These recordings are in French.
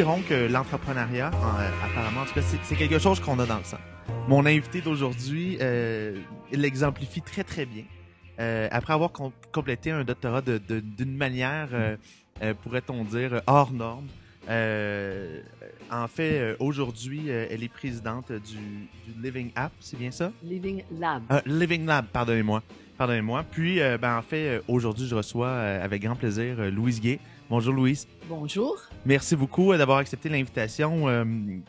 diront que l'entrepreneuriat, apparemment, en tout cas, c'est quelque chose qu'on a dans le sang. Mon invité d'aujourd'hui l'exemplifie très très bien. après avoir complété un doctorat d'une manière, pourrait-on dire, hors norme, euh, en fait, euh, aujourd'hui, euh, elle est présidente du, Living App, c'est bien ça? Living Lab. Living Lab, pardonnez-moi. Pardonnez-moi. Puis, ben, en fait, aujourd'hui, je reçois avec grand plaisir Louise Gay. Bonjour, Louise. Bonjour. Merci beaucoup d'avoir accepté l'invitation.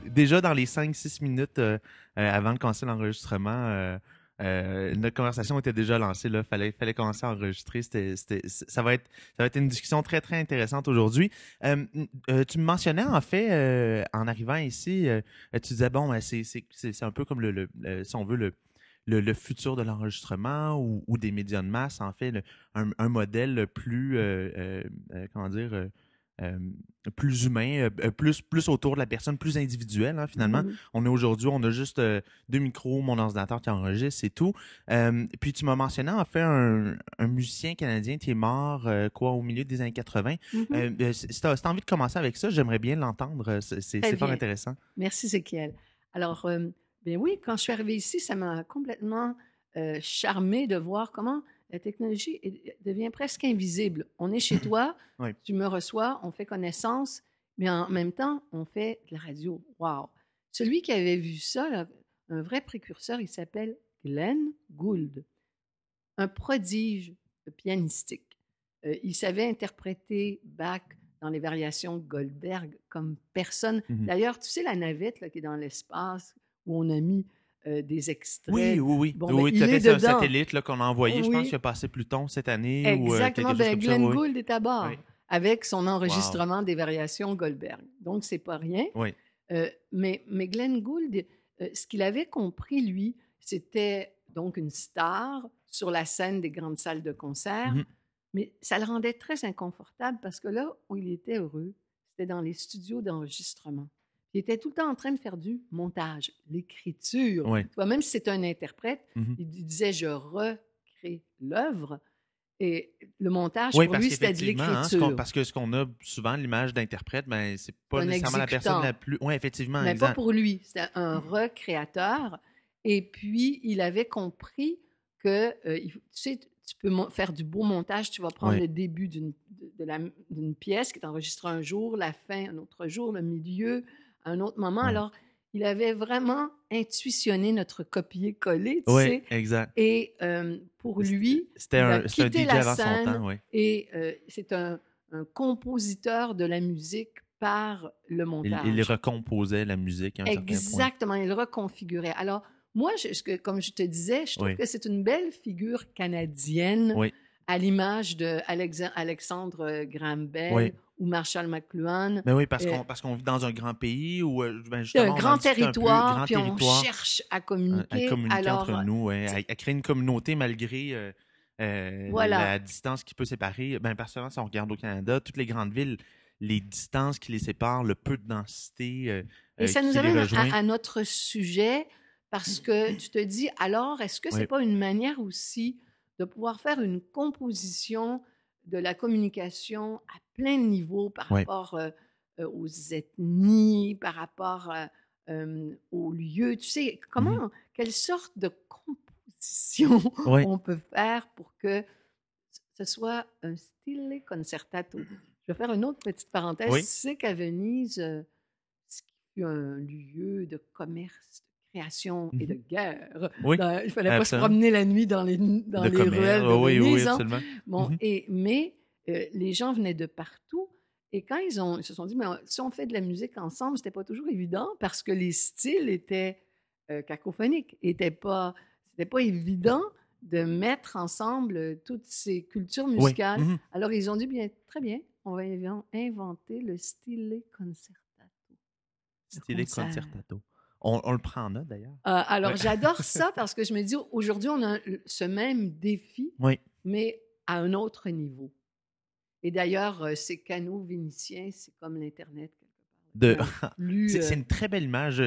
déjà dans les 5-6 minutes avant de commencer l'enregistrement, euh, notre conversation était déjà lancée. Là, fallait, fallait commencer à enregistrer. ça va être, ça va être une discussion très très intéressante aujourd'hui. Euh, euh, tu me mentionnais en fait en arrivant ici, tu disais bon, ben, c'est, un peu comme le, si on veut le le, futur de l'enregistrement ou, des médias de masse, en fait, un, modèle plus, comment dire, euh, plus humain, euh, plus, plus autour de la personne, plus individuel, hein, finalement. Mm-hmm. On est aujourd'hui, on a juste euh, deux micros, mon ordinateur qui enregistre, c'est tout. puis tu m'as mentionné en fait un, musicien canadien qui est mort quoi au milieu des années 80. Mm-hmm. si tu as, envie de commencer avec ça, j'aimerais bien l'entendre. C'est fort intéressant. Merci, Zéchiel. Alors, bien oui, quand je suis arrivée ici, ça m'a complètement charmé de voir comment la technologie devient presque invisible. On est chez toi, tu me reçois, on fait connaissance, mais en même temps, on fait de la radio. Wow! Celui qui avait vu ça, un vrai précurseur, il s'appelle Glenn Gould, un prodige pianistique. Euh, il savait interpréter Bach dans les variations Goldberg comme personne. Mm-hmm. D'ailleurs, tu sais la navette là, qui est dans l'espace où on a mis euh, des extraits. Oui, oui, oui. Bon, oui, ben, tu un satellite qu'on a envoyé, je pense qu'il a passé plus tôt cette année. Euh, Exactement. ben, Glenn Gould est à bord avec son enregistrement des variations Goldberg. Donc, c'est pas rien. Oui. Euh, mais, mais Glenn Gould, ce qu'il avait compris, lui, c'était donc une star sur la scène des grandes salles de concert. Mm-hmm. Mais ça le rendait très inconfortable parce que là où il était heureux, c'était dans les studios d'enregistrement. Il était tout le temps en train de faire du montage, l'écriture. même si c'est un interprète, mmh il disait je recrée l'œuvre. Et le montage, pour lui, c'était de hein, l'écriture. parce que ce qu'on a souvent, l'image d'interprète, ben, c'est pas nécessairement la personne la plus. Oui, effectivement. Mais pas pour lui. C'était un recréateur. Et puis, il avait compris que, euh, tu sais, tu peux faire du beau montage. Tu vas prendre le début d'une pièce qui est enregistrée un jour, la fin un autre jour, le milieu, un autre moment. Alors, il avait vraiment intuitionné notre copier-coller, tu oui, exact. Et euh, pour lui, c'était un, DJ avant son temps, oui. Et euh, c'est un, compositeur de la musique par le montage. Il, recomposait la musique à un Exactement, il reconfigurait. Alors, moi, je, comme je te disais, je trouve que c'est une belle figure canadienne à l'image de Alexandre Graham Bell ou Marshall McLuhan. Mais oui, parce qu'on parce qu'on vit dans un grand pays où euh, ben un grand territoire, puis on cherche à communiquer. À, communiquer entre nous, à, créer une communauté malgré euh, euh, la distance qui peut séparer. Ben, personnellement, si on regarde au Canada, toutes les grandes villes, les distances qui les séparent, le peu de densité. Et ça nous amène à, notre sujet parce que tu te dis, alors, est-ce que c'est n'est pas une manière aussi de pouvoir faire une composition de la communication à plein de niveaux par rapport euh, euh, aux ethnies, par rapport euh, aux lieux. Tu sais, mmh comment, quelle sorte de composition on peut faire pour que ce soit un style concertato? Je vais faire une autre petite parenthèse. Tu sais qu'à Venise, ce qui fut un lieu de commerce, création et de mmh guerre. Oui, il fallait pas se promener la nuit dans les, dans les ruelles de oui, Oui, hein. absolument. Bon, mmh et, mais euh, les gens venaient de partout. Et quand ils, ont, se sont dit, mais si on fait de la musique ensemble, c'était pas toujours évident parce que les styles étaient euh, cacophoniques. C'était pas, pas évident de mettre ensemble toutes ces cultures musicales. Mmh Alors, ils ont dit, bien, très bien, on va inventer le style concertato. Style concertato. On, le prend en note d'ailleurs. Euh, alors, j'adore ça parce que je me dis, aujourd'hui, on a ce même défi, mais à un autre niveau. Et d'ailleurs, euh, ces canaux vénitiens, c'est comme l'Internet. De... c'est une très belle image.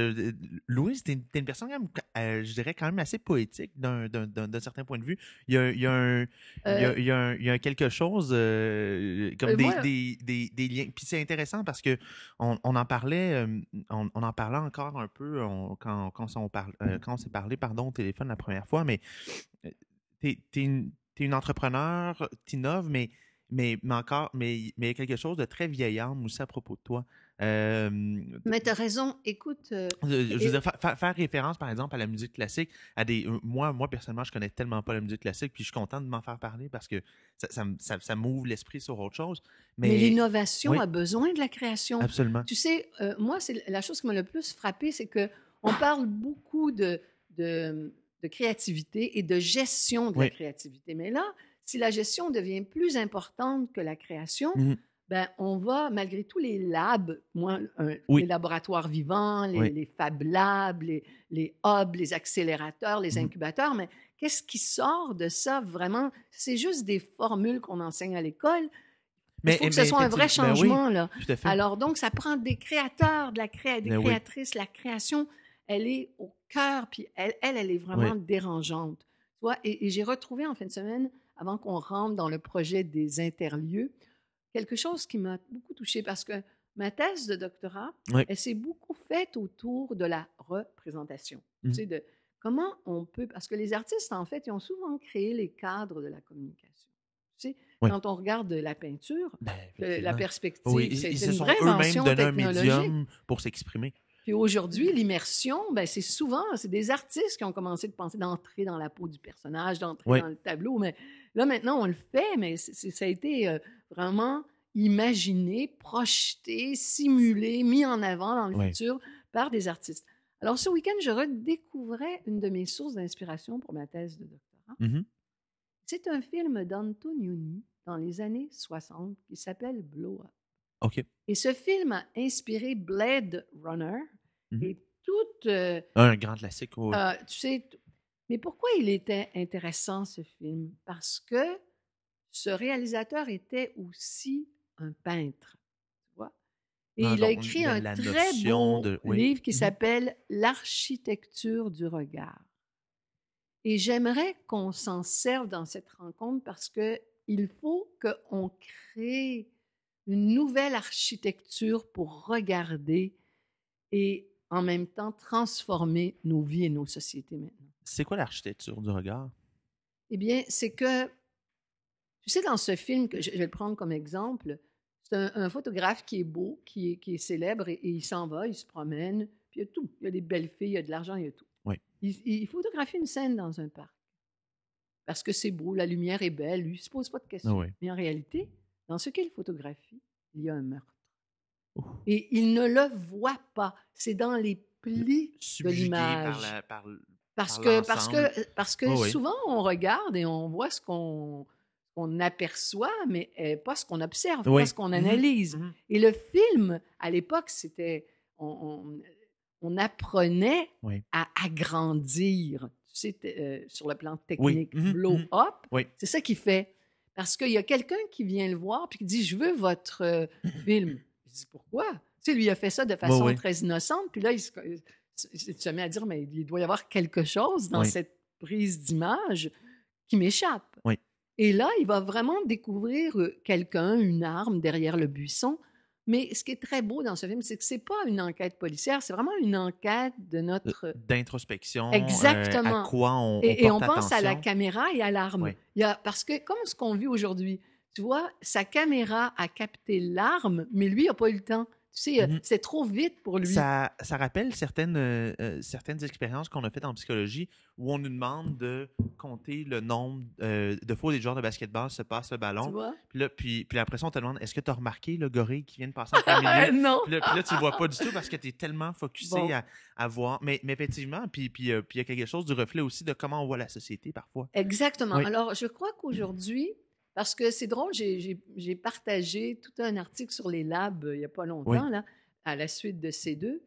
Louise, t'es une personne, quand même, je dirais, quand même assez poétique d'un certain point de vue. Il y a, il y a, un, il y a, il y a, quelque chose comme des, des, des, liens. Puis c'est intéressant parce que on, on en parlait, on, on, en parlait encore un peu quand, quand, on parle, quand on s'est parlé pardon, au téléphone la première fois, mais tu es, une, es une entrepreneur, tu innoves, mais mais, mais encore, mais, mais il y a quelque chose de très vieillard aussi à propos de toi. Mais tu as raison, écoute. Euh, je veux dire, faire référence, par exemple, à la musique classique, à des. Euh, moi, moi, personnellement, je connais tellement pas la musique classique, puis je suis content de m'en faire parler parce que ça, ça, ça, m'ouvre l'esprit sur autre chose. Mais, l'innovation a besoin de la création. Absolument. Tu sais, euh, moi, c'est la chose qui m'a le plus frappé, c'est que on parle beaucoup de, de, de, créativité et de gestion de la créativité. Mais là, si la gestion devient plus importante que la création, mmh ben, on va, malgré tous les labs, moi, les laboratoires vivants, les, Fab Labs, les, les, hubs, les accélérateurs, les mmh incubateurs, mais qu'est-ce qui sort de ça vraiment? C'est juste des formules qu'on enseigne à l'école. Il faut que ce soit un vrai ben changement. là. Alors, donc, ça prend des créateurs, de la créa des ben créatrices. La création, elle est au cœur, puis elle, elle, elle est vraiment dérangeante. Tu vois? Et, et j'ai retrouvé en fin de semaine avant qu'on rentre dans le projet des interlieux, quelque chose qui m'a beaucoup touchée parce que ma thèse de doctorat, elle s'est beaucoup faite autour de la représentation. Tu mmh. sais, de comment on peut, parce que les artistes, en fait, ils ont souvent créé les cadres de la communication. Tu sais, quand on regarde la peinture, ben, la perspective, c'est une vraie invention technologique. un médium pour s'exprimer. Puis aujourd'hui, l'immersion, ben c'est souvent, c'est des artistes qui ont commencé de penser d'entrer dans la peau du personnage, d'entrer dans le tableau. Mais là, maintenant, on le fait, mais ça a été euh, vraiment imaginé, projeté, simulé, mis en avant dans le futur par des artistes. Alors, ce week-end, je redécouvrais une de mes sources d'inspiration pour ma thèse de doctorat. Mm-hmm. C'est un film d'Antonioni dans les années 60 qui s'appelle Blow Up. Et ce film a inspiré Blade Runner mmh et toute. Euh, un grand classique. Euh, tu sais, mais pourquoi il était intéressant ce film? Parce que ce réalisateur était aussi un peintre, tu vois? Et ah, il a écrit un très beau livre qui mmh s'appelle L'architecture du regard. Et j'aimerais qu'on s'en serve dans cette rencontre parce que il faut qu'on crée une nouvelle architecture pour regarder et en même temps transformer nos vies et nos sociétés maintenant. C'est quoi l'architecture du regard? Eh bien, c'est que, tu sais, dans ce film, que je vais le prendre comme exemple, c'est un, photographe qui est beau, qui est, qui est célèbre, et, il s'en va, il se promène, puis il y a tout. Il y a des belles filles, il y a de l'argent, il y a tout. Oui. Il, photographie une scène dans un parc. Parce que c'est beau, la lumière est belle, lui, il ne se pose pas de questions. Ah Mais en réalité, dans ce qu'il photographie, il y a un meurtre. Et il ne le voit pas. C'est dans les plis de l'image. Parce, que, parce que, parce que souvent, on regarde et on voit ce qu'on on aperçoit, mais pas ce qu'on observe, pas ce qu'on mmh analyse. Mmh et le film, à l'époque, c'était. On, on, apprenait à agrandir, tu sais, euh, sur le plan technique, mmh blow up. C'est ça qui fait. Parce qu'il y a quelqu'un qui vient le voir puis qui dit Je veux votre euh, film. Je dis Pourquoi Tu sais, lui, il a fait ça de façon très innocente. Puis là, il se, met à dire Mais il doit y avoir quelque chose dans cette prise d'image qui m'échappe. Et là, il va vraiment découvrir euh, quelqu'un, une arme derrière le buisson. Mais ce qui est très beau dans ce film, c'est que c'est pas une enquête policière, c'est vraiment une enquête de notre d'introspection. Exactement. à quoi on, et, on pense à la caméra et à l'arme. Il y a, parce que comme ce qu'on vit aujourd'hui, tu vois, sa caméra a capté l'arme, mais lui n'a pas eu le temps. Tu sais, mmh c'est trop vite pour lui. Ça, ça rappelle certaines, euh, euh, certaines expériences qu'on a faites en psychologie où on nous demande de compter le nombre euh, de fois où des joueurs de basketball se passent le ballon. Tu vois? Puis, là, puis, puis après ça, on te demande est-ce que tu as remarqué le gorille qui vient de passer en plein milieu? Non. Puis là, puis là, tu le vois pas du tout parce que tu es tellement focusé à, à, voir. Mais, mais effectivement, puis il y a quelque chose du reflet aussi de comment on voit la société parfois. Exactement. Alors, je crois qu'aujourd'hui, parce que c'est drôle, j'ai partagé tout un article sur les labs euh, il n'y a pas longtemps, là, à la suite de ces deux.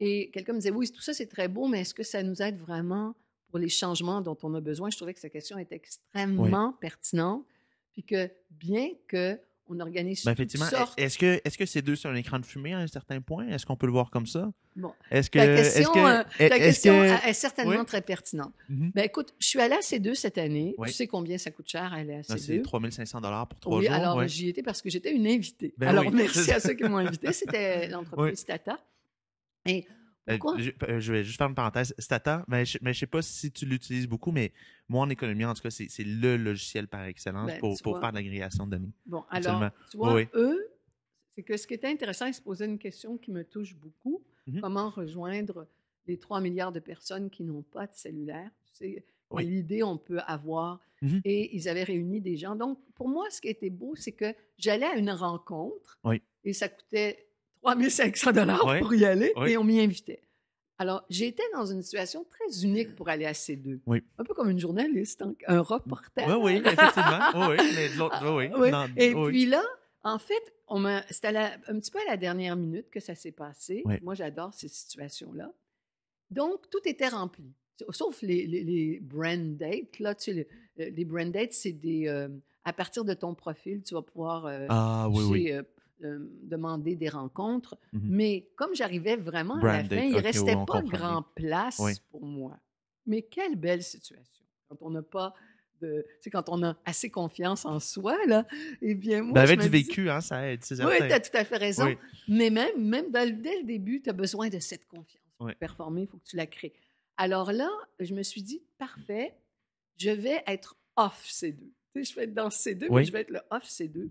Et quelqu'un me disait, oui, tout ça c'est très beau, mais est-ce que ça nous aide vraiment pour les changements dont on a besoin? Je trouvais que sa question était extrêmement pertinente. Puis que bien que on organise ben, effectivement. Est-ce que, est-ce que ces deux sur un écran de fumée à un certain point? Est-ce qu'on peut le voir comme ça? Bon. Est-ce que, ta question, est que, ta question est certainement très pertinente. Mm-hmm. Ben, écoute, je suis allée à C2 cette année. Tu sais combien ça coûte cher aller à C2? C'est 3500 pour trois oui, jours. alors j'y étais parce que j'étais une invitée. Ben alors, merci à ceux qui m'ont invité. C'était l'entreprise Tata. Et euh, euh, je, vais juste faire une parenthèse. Stata, mais je ne sais pas si tu l'utilises beaucoup, mais moi, en économie, en tout cas, c'est le logiciel par excellence ben, pour, pour faire de l'agrégation de données. Bon, alors, tu vois, eux, c'est que ce qui était intéressant, ils se posaient une question qui me touche beaucoup. Mm-hmm. Comment rejoindre les 3 milliards de personnes qui n'ont pas de cellulaire? C'est l'idée on peut avoir. Mm-hmm. Et ils avaient réuni des gens. Donc, pour moi, ce qui était beau, c'est que j'allais à une rencontre et ça coûtait 3500 dollars pour y aller et on m'y invitait. Alors, j'étais dans une situation très unique pour aller à ces deux. Un peu comme une journaliste, un reporter. Oui, oui, effectivement. oui, mais oui, Et puis là, en fait, c'était un petit peu à la dernière minute que ça s'est passé. Moi, j'adore ces situations-là. Donc, tout était rempli. Sauf les, les, brand dates. Là, tu sais, les, brand dates, c'est des. Euh, à partir de ton profil, tu vas pouvoir euh, ah, oui, oui. Euh, demander des rencontres. Mmh mais comme j'arrivais vraiment à la fin, il ne restait pas grand place pour moi. Mais quelle belle situation. Quand on n'a pas de. Tu quand on a assez confiance en soi, là, eh bien, moi. Ben avec du vécu, hein, ça aide. Oui, tu as tout à fait raison. Mais même, même dès le début, tu as besoin de cette confiance. Pour performer, il faut que tu la crées. Alors là, je me suis dit, parfait, je vais être off C2. Tu sais, je vais être dans C2, mais je vais être le off C2.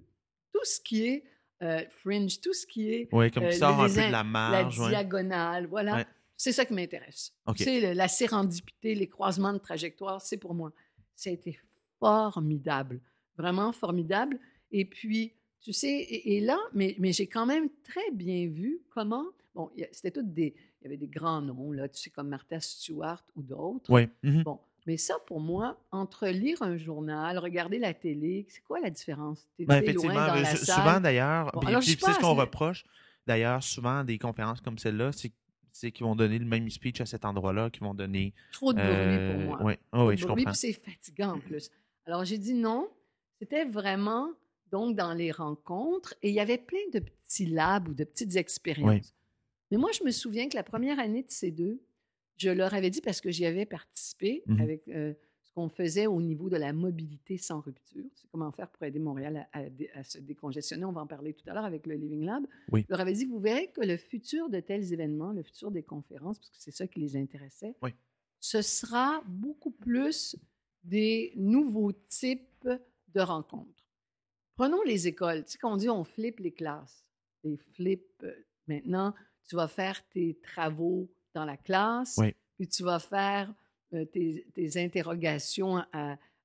Tout ce qui est euh, fringe, tout ce qui est. Oui, comme un peu de la marge. La diagonale, voilà. C'est ça qui m'intéresse. C'est la sérendipité, les croisements de trajectoire, c'est pour moi. Ça a été formidable, vraiment formidable. Et puis, tu sais, et, là, mais, mais j'ai quand même très bien vu comment. Bon, c'était toutes des. Il y avait des grands noms, là, tu sais, comme Martha Stewart ou d'autres. Oui. Mm-hmm. Bon, mais ça, pour moi, entre lire un journal, regarder la télé, c'est quoi la différence? Ben, effectivement, loin dans la souvent d'ailleurs, c'est ce qu'on reproche, d'ailleurs, souvent des conférences comme celle-là, c'est qu'ils vont donner le même speech à cet endroit-là, qu'ils vont donner... Trop de bruit pour euh, moi. Oui, oh, oui je comprends. c'est fatigant en plus. Alors, j'ai dit non. C'était vraiment, donc, dans les rencontres, et il y avait plein de petits labs ou de petites expériences. Mais moi, je me souviens que la première année de ces deux, je leur avais dit, parce que j'y avais participé mmh avec euh, ce qu'on faisait au niveau de la mobilité sans rupture, c'est comment faire pour aider Montréal à, se décongestionner. On va en parler tout à l'heure avec le Living Lab. Je leur avais dit, vous verrez que le futur de tels événements, le futur des conférences, parce que c'est ça qui les intéressait, ce sera beaucoup plus des nouveaux types de rencontres. Prenons les écoles. Tu sais, quand on dit on flippe les classes, les flip, euh, maintenant, tu vas faire tes travaux dans la classe, puis tu vas faire euh, tes, interrogations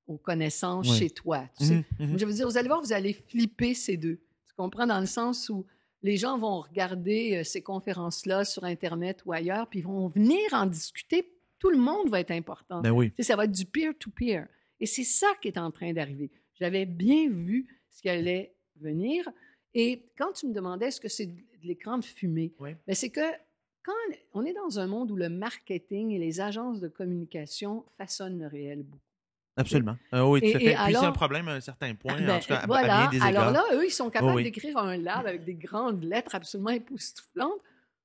aux connaissances chez toi. Tu sais. Mmh, mmh. Je veux dire, vous allez voir, vous allez flipper ces deux. Tu comprends? Dans le sens où les gens vont regarder euh, ces conférences-là sur Internet ou ailleurs, puis ils vont venir en discuter. Tout le monde va être important. Ben oui. tu sais, ça va être du peer-to-peer. Et c'est ça qui est en train d'arriver. J'avais bien vu ce qui allait venir. Et quand tu me demandais est-ce que c'est de l'écran de fumée, ben c'est que quand on est dans un monde où le marketing et les agences de communication façonnent le réel beaucoup. Absolument. Ah oui, tout à fait. Puis c'est un problème à un certain point, en ben, tout cas, à, voilà. bien des Alors là, eux, ils sont capables d'écrire un lab avec des grandes lettres absolument époustouflantes.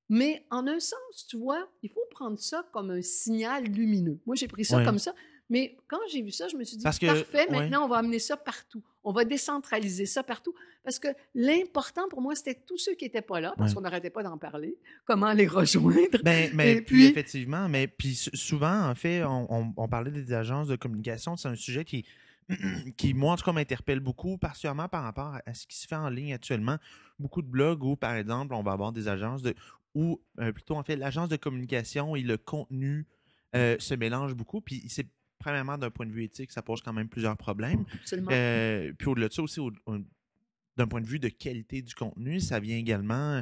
Mais en un sens, tu vois, il faut prendre ça comme un signal lumineux. Moi, j'ai pris ça comme ça. Mais quand j'ai vu ça, je me suis dit, parfait, maintenant, on va amener ça partout. On va décentraliser ça partout. Parce que l'important pour moi, c'était tous ceux qui n'étaient pas là, parce qu'on n'arrêtait pas d'en parler, comment les rejoindre. Ben, mais puis, effectivement, mais puis souvent, en fait, on, parlait des agences de communication. C'est un sujet qui, qui, moi, en tout cas, m'interpelle beaucoup, particulièrement par rapport à ce qui se fait en ligne actuellement. Beaucoup de blogs où, par exemple, on va avoir des agences de. ou euh, plutôt, en fait, l'agence de communication et le contenu euh, se mélangent beaucoup. Puis c'est premièrement, d'un point de vue éthique, ça pose quand même plusieurs problèmes. Absolument. Euh, puis au-delà de ça aussi, d'un point de vue de qualité du contenu, ça vient également,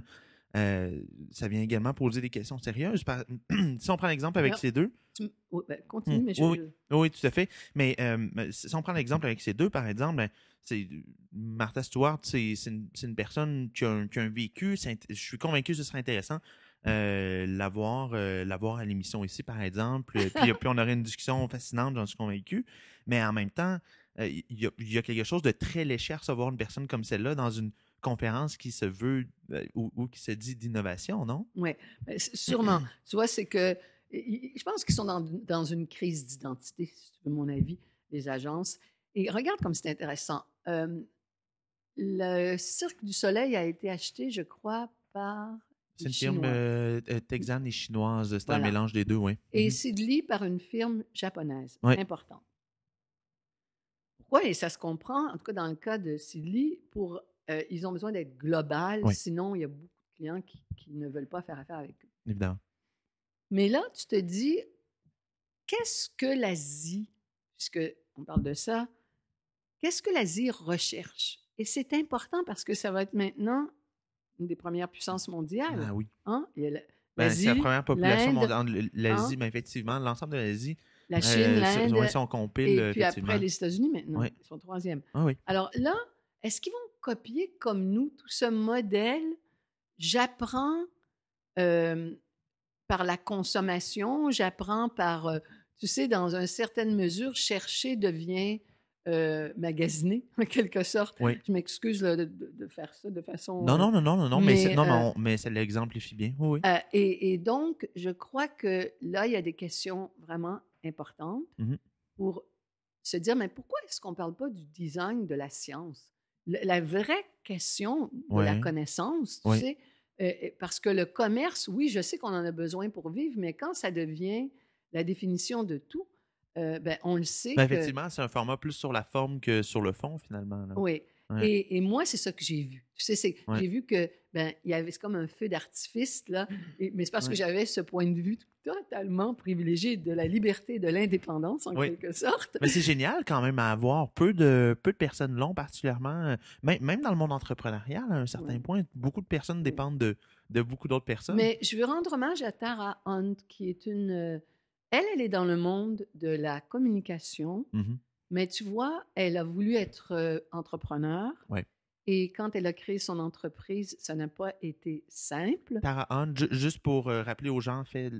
euh, ça vient également poser des questions sérieuses. si on prend l'exemple avec ces deux. Ben, continue, mais je... oui, oui, tout à fait. Mais euh, si on prend l'exemple avec ces deux, par exemple, ben, c'est Martha Stewart, c'est une, une, personne qui a un, qui a un vécu. Je suis convaincu que ce serait intéressant euh, l'avoir euh, l'avoir à l'émission ici, par exemple. puis, puis, on aurait une discussion fascinante, j'en suis convaincu. Mais en même temps, il y, a, quelque chose de très léger à recevoir une personne comme celle-là dans une conférence qui se veut ou, qui se dit d'innovation, non? Oui, sûrement. tu vois, c'est que je pense qu'ils sont dans, dans, une crise d'identité, si tu veux mon avis, les agences. Et regarde comme c'est intéressant. le Cirque du Soleil a été acheté, je crois, par c'est une firme euh, euh, texane et chinoise. C'est un mélange des deux, oui. Et mhm. Sidley par une firme japonaise. Important. Pourquoi? Et ça se comprend, en tout cas dans le cas de Sidley, pour, euh, ils ont besoin d'être global, sinon il y a beaucoup de clients qui, ne veulent pas faire affaire avec eux. Évidemment. Mais là, tu te dis, qu'est-ce que l'Asie, puisque on parle de ça, qu'est-ce que l'Asie recherche? Et c'est important parce que ça va être maintenant une des premières puissances mondiales. Ah oui. Hein? Ben, c'est la première population mondiale. L'Asie, hein? mais effectivement, l'ensemble de l'Asie. La Chine, euh, l'Inde. Compilent, Et puis après, les États-Unis maintenant. Ils sont troisième. Ah, oui. Alors là, est-ce qu'ils vont copier comme nous tout ce modèle? J'apprends euh, par la consommation, j'apprends par, euh, tu sais, dans une certaine mesure, chercher devient euh, magasiner, en quelque sorte. Je m'excuse de, faire ça de façon. Non, non, non, non, non, mais, non, non, euh, mais ça l'exemplifie bien. Oui, euh, et, donc, je crois que là, il y a des questions vraiment importantes mm-hmm. pour se dire, mais pourquoi est-ce qu'on ne parle pas du design de la science? la vraie question de la connaissance, tu sais, parce que le commerce, oui, je sais qu'on en a besoin pour vivre, mais quand ça devient la définition de tout, euh, ben, on le sait. Ben, effectivement, c'est un format plus sur la forme que sur le fond, finalement. Oui. Et, moi, c'est ça que j'ai vu. Tu sais, j'ai vu que ben il y avait comme un feu d'artifice là, mais c'est parce que j'avais ce point de vue totalement privilégié de la liberté et de l'indépendance en quelque sorte. Mais c'est génial quand même à avoir peu de peu de personnes l'ont particulièrement, euh, même, dans le monde entrepreneurial à un certain point, beaucoup de personnes dépendent de, de beaucoup d'autres personnes. Mais je veux rendre hommage à Tara Hunt qui est une euh, elle, elle est dans le monde de la communication, mmh mais tu vois, elle a voulu être euh, entrepreneur. Et quand elle a créé son entreprise, ça n'a pas été simple. Tara Hunt, juste pour euh, rappeler aux gens, fait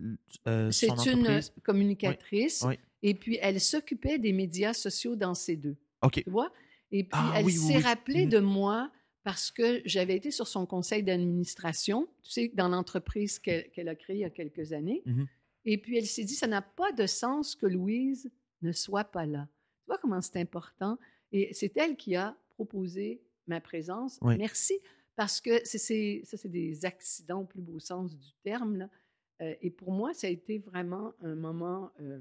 euh, C'est une communicatrice. Et puis, elle s'occupait des médias sociaux dans ces deux. OK. Tu vois? Et puis, ah elle s'est rappelée mmh. de moi parce que j'avais été sur son conseil d'administration, tu sais, dans l'entreprise qu'elle a créée il y a quelques années. Mmh et puis, elle s'est dit, ça n'a pas de sens que Louise ne soit pas là. Tu vois comment c'est important? Et c'est elle qui a proposé ma présence. Merci, parce que c'est, ça, c'est des accidents au plus beau sens du terme. Là. Euh, et pour moi, ça a été vraiment un moment euh,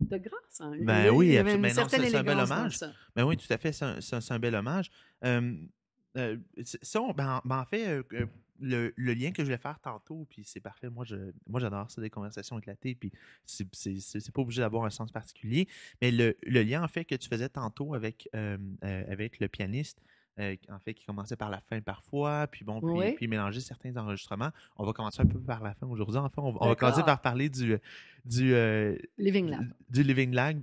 de grâce. Hein. Ben oui, absolument. c'est, un bel hommage. Ben oui, tout à fait, c'est un, bel hommage. Euh, ça, ben, ben, en fait, le, lien que je voulais faire tantôt, puis c'est parfait. Moi, je, moi, j'adore ça, des conversations éclatées, puis c'est pas obligé d'avoir un sens particulier. Mais le, lien, en fait, que tu faisais tantôt avec, euh, euh, avec le pianiste, euh, en fait, qui commençait par la fin parfois, puis bon, puis, mélanger certains enregistrements. On va commencer un peu par la fin aujourd'hui. Enfin, on, va commencer par parler du, du Living Lab. Du Living Lab,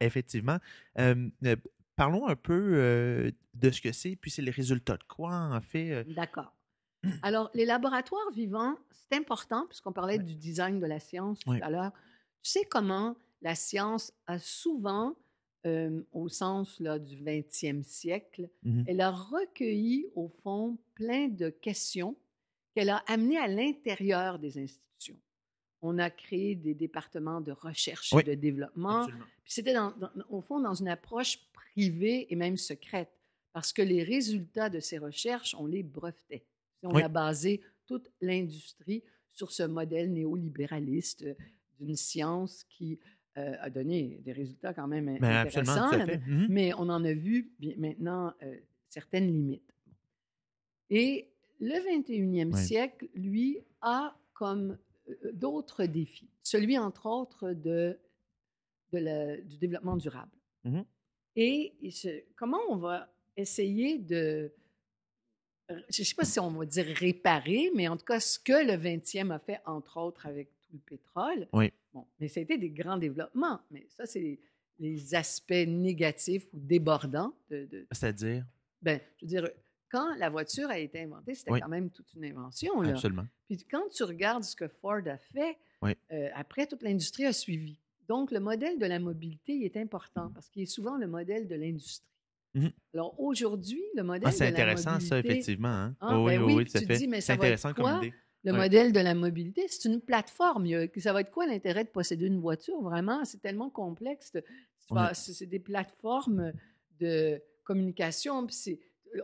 effectivement. parlons un peu de ce que c'est, puis c'est les résultats de quoi, en fait. D'accord. Alors, les laboratoires vivants, c'est important, puisqu'on parlait du design de la science tout à l'heure. Tu sais comment la science a souvent, euh, au sens là, du 20e siècle, mmh elle a recueilli, au fond, plein de questions qu'elle a amenées à l'intérieur des institutions. On a créé des départements de recherche et de développement. C'était, au fond, dans une approche privée et même secrète, parce que les résultats de ces recherches, on les brevetait. On a basé toute l'industrie sur ce modèle néolibéraliste d'une science qui euh, a donné des résultats quand même ben, intéressants, mmh mais on en a vu maintenant euh, certaines limites. Et le 21e siècle, lui, a comme euh, d'autres défis. Celui, entre autres, de, du développement durable. Mmh Et comment on va essayer de je ne sais pas si on va dire réparer, mais en tout cas, ce que le 20e a fait, entre autres, avec tout le pétrole. Oui. Bon, mais ça a été des grands développements. Mais ça, c'est les, aspects négatifs ou débordants de. C'est-à-dire? Ben, je veux dire, quand la voiture a été inventée, c'était quand même toute une invention. Là. Absolument. Puis quand tu regardes ce que Ford a fait, euh, après, toute l'industrie a suivi. Donc, le modèle de la mobilité est important parce qu'il est souvent le modèle de l'industrie. Mmh Alors, aujourd'hui, le modèle ah, c'est intéressant, ça, effectivement. Hein? Ah, oui, ben oui, oui, tu dis, mais ça va intéressant quoi? comme idée. Le modèle de la mobilité, c'est une plateforme. Ça va être quoi l'intérêt de posséder une voiture? Vraiment, c'est tellement complexe. C'est des plateformes de communication.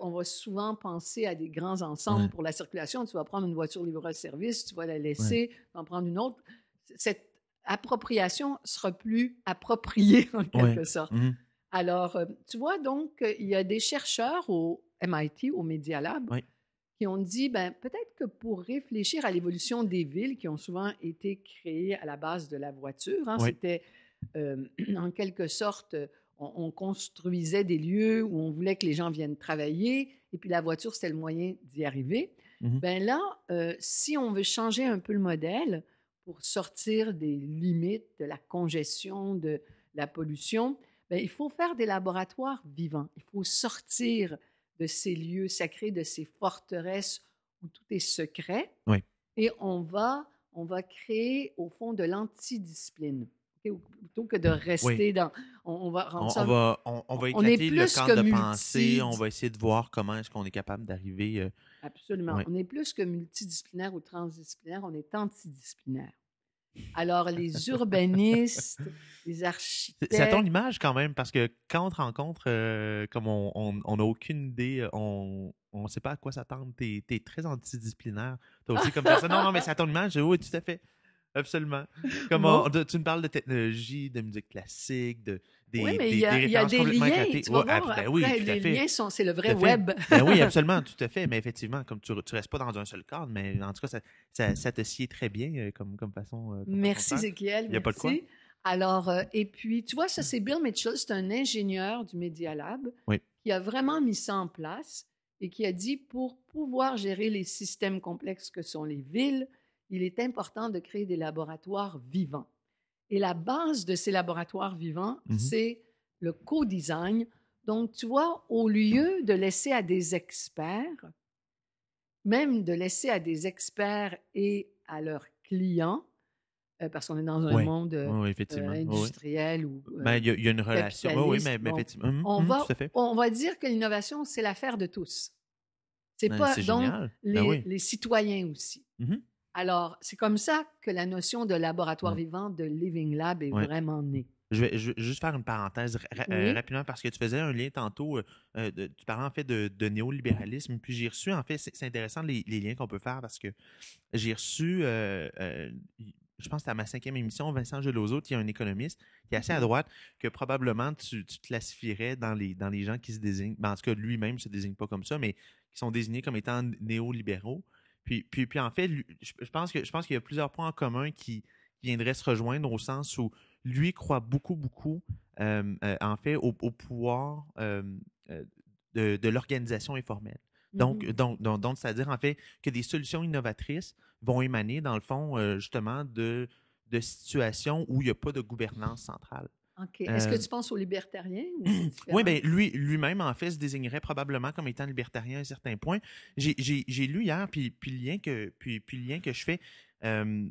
on va souvent penser à des grands ensembles pour la circulation. Tu vas prendre une voiture libre-service, tu vas la laisser, tu vas en prendre une autre. Cette appropriation sera plus appropriée en quelque sorte. Mmh Alors, euh, tu vois, donc, il y a des chercheurs au MIT, au Media Lab, qui ont dit, ben, peut-être que pour réfléchir à l'évolution des villes qui ont souvent été créées à la base de la voiture, hein, c'était euh, en quelque sorte, on, construisait des lieux où on voulait que les gens viennent travailler, et puis la voiture, c'était le moyen d'y arriver. Mmh ben là, euh, si on veut changer un peu le modèle pour sortir des limites de la congestion, de la pollution, ben, il faut faire des laboratoires vivants. Il faut sortir de ces lieux sacrés, de ces forteresses où tout est secret. Et on va, on va créer, au fond, de l'antidiscipline. plutôt que de rester dans. On, va on, va, on, va éclater le cadre de pensée, on va essayer de voir comment est-ce qu'on est capable d'arriver. Euh, Absolument. On est plus que multidisciplinaire ou transdisciplinaire, on est antidisciplinaire. Alors, les urbanistes, les architectes. C'est à ton image quand même, parce que quand on te rencontre, euh, comme on n'a aucune idée, on ne sait pas à quoi s'attendre, tu es, très antidisciplinaire. Tu aussi comme ça. Non, non, mais c'est à ton image. Oui, tout à fait. Absolument. Comment, tu me parles de technologie, de musique classique, de, des, oui, mais il y, a des liens. Tu vas voir, ben oui, les liens, sont, c'est le vrai web. ben oui, absolument, tout à fait. Mais effectivement, comme tu ne restes pas dans un seul cadre, mais en tout cas, ça, ça, te sied très bien euh, comme, comme façon. Euh, merci, Zéchiel. Il n'y a pas de quoi. Alors, euh, et puis, tu vois, ça, c'est Bill Mitchell, c'est un ingénieur du Media Lab qui a vraiment mis ça en place et qui a dit pour pouvoir gérer les systèmes complexes que sont les villes, il est important de créer des laboratoires vivants. Et la base de ces laboratoires vivants, mmh c'est le co-design. Donc, tu vois, au lieu de laisser à des experts, même de laisser à des experts et à leurs clients, euh, parce qu'on est dans un monde euh, industriel ou. Ben, il y, a une relation. oui, mais, effectivement. Mmh, on, mmh, va, on va dire que l'innovation, c'est l'affaire de tous. C'est ben, pas donc ben les, les, citoyens aussi. Alors, c'est comme ça que la notion de laboratoire vivant, de Living Lab, est vraiment née. Je vais, juste faire une parenthèse euh, rapidement parce que tu faisais un lien tantôt, euh, euh, tu parlais en fait de, néolibéralisme, puis j'ai reçu, en fait, c'est intéressant les, liens qu'on peut faire parce que j'ai reçu, je pense que à ma cinquième émission, Vincent Gelozo, qui est un économiste, qui est assez à droite, que probablement tu, tu classifierais dans les, dans les gens qui se désignent, ben, en tout cas lui-même ne se désigne pas comme ça, mais qui sont désignés comme étant néolibéraux. Puis, puis, puis en fait, je, pense que je pense qu'il y a plusieurs points en commun qui, viendraient se rejoindre au sens où lui croit beaucoup, beaucoup, euh, euh, en fait, au, pouvoir euh, de, l'organisation informelle. Donc, mm-hmm. donc, donc, donc c'est-à-dire, en fait, que des solutions innovatrices vont émaner, dans le fond, justement, de, de situations où il n'y a pas de gouvernance centrale. Est-ce que tu penses aux libertariens? oui, bien, lui, lui-même, en fait, se désignerait probablement comme étant libertarien à un certain point. J'ai lu hier, puis, puis, le lien que, puis, puis lien que je fais euh,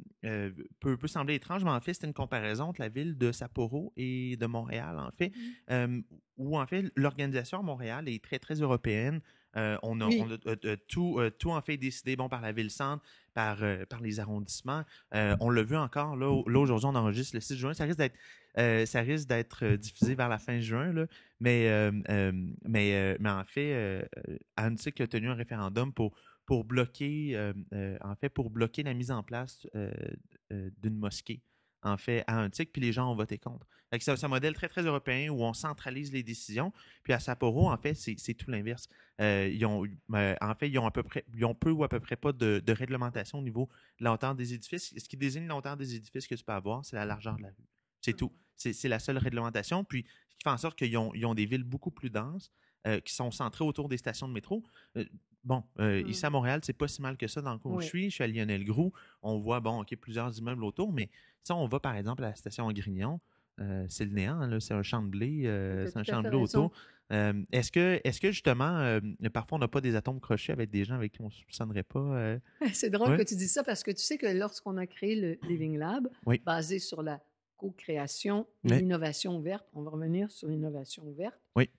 peut, peut, sembler étrange, mais en fait, c'est une comparaison entre la ville de Sapporo et de Montréal, en fait, mmh. où, en fait, l'organisation à Montréal est très, très européenne. Euh, on, a, tout, tout en fait décidé bon, par la ville-centre, par, par les arrondissements. on l'a vu encore, là, là aujourd'hui, on enregistre le 6 juin. Ça risque d'être euh, ça risque d'être euh, diffusé vers la fin juin, là. mais, euh, mais, mais en fait, Antique a tenu un référendum pour, pour bloquer, en fait, pour bloquer la mise en place d'une mosquée en fait, à Antique, puis les gens ont voté contre. C'est un modèle très, très européen où on centralise les décisions. Puis à Sapporo, en fait, c'est tout l'inverse. ils ont, en fait, ils ont à peu près, ils ont peu ou à peu près pas de, de, réglementation au niveau de la hauteur des édifices. Ce qui désigne la hauteur des édifices que tu peux avoir, c'est la largeur de la rue. C'est tout. C'est la seule réglementation. Puis, ce qui fait en sorte qu'ils ont, ont, des villes beaucoup plus denses, euh, qui sont centrées autour des stations de métro. Euh, bon, euh, ici à Montréal, c'est pas si mal que ça dans le coin où je suis. Je suis à Lionel Groux. On voit, bon, OK, plusieurs immeubles autour, mais si on va, par exemple, à la station Grignon, c'est le néant, c'est un champ de blé, c'est un champ de blé autour. est-ce que, est que justement, parfois on n'a pas des atomes crochés avec des gens avec qui on ne soupçonnerait pas? C'est drôle que tu dis ça parce que tu sais que lorsqu'on a créé le Living Lab, basé sur la co-création l'innovation ouverte. On va revenir sur l'innovation ouverte. Oui.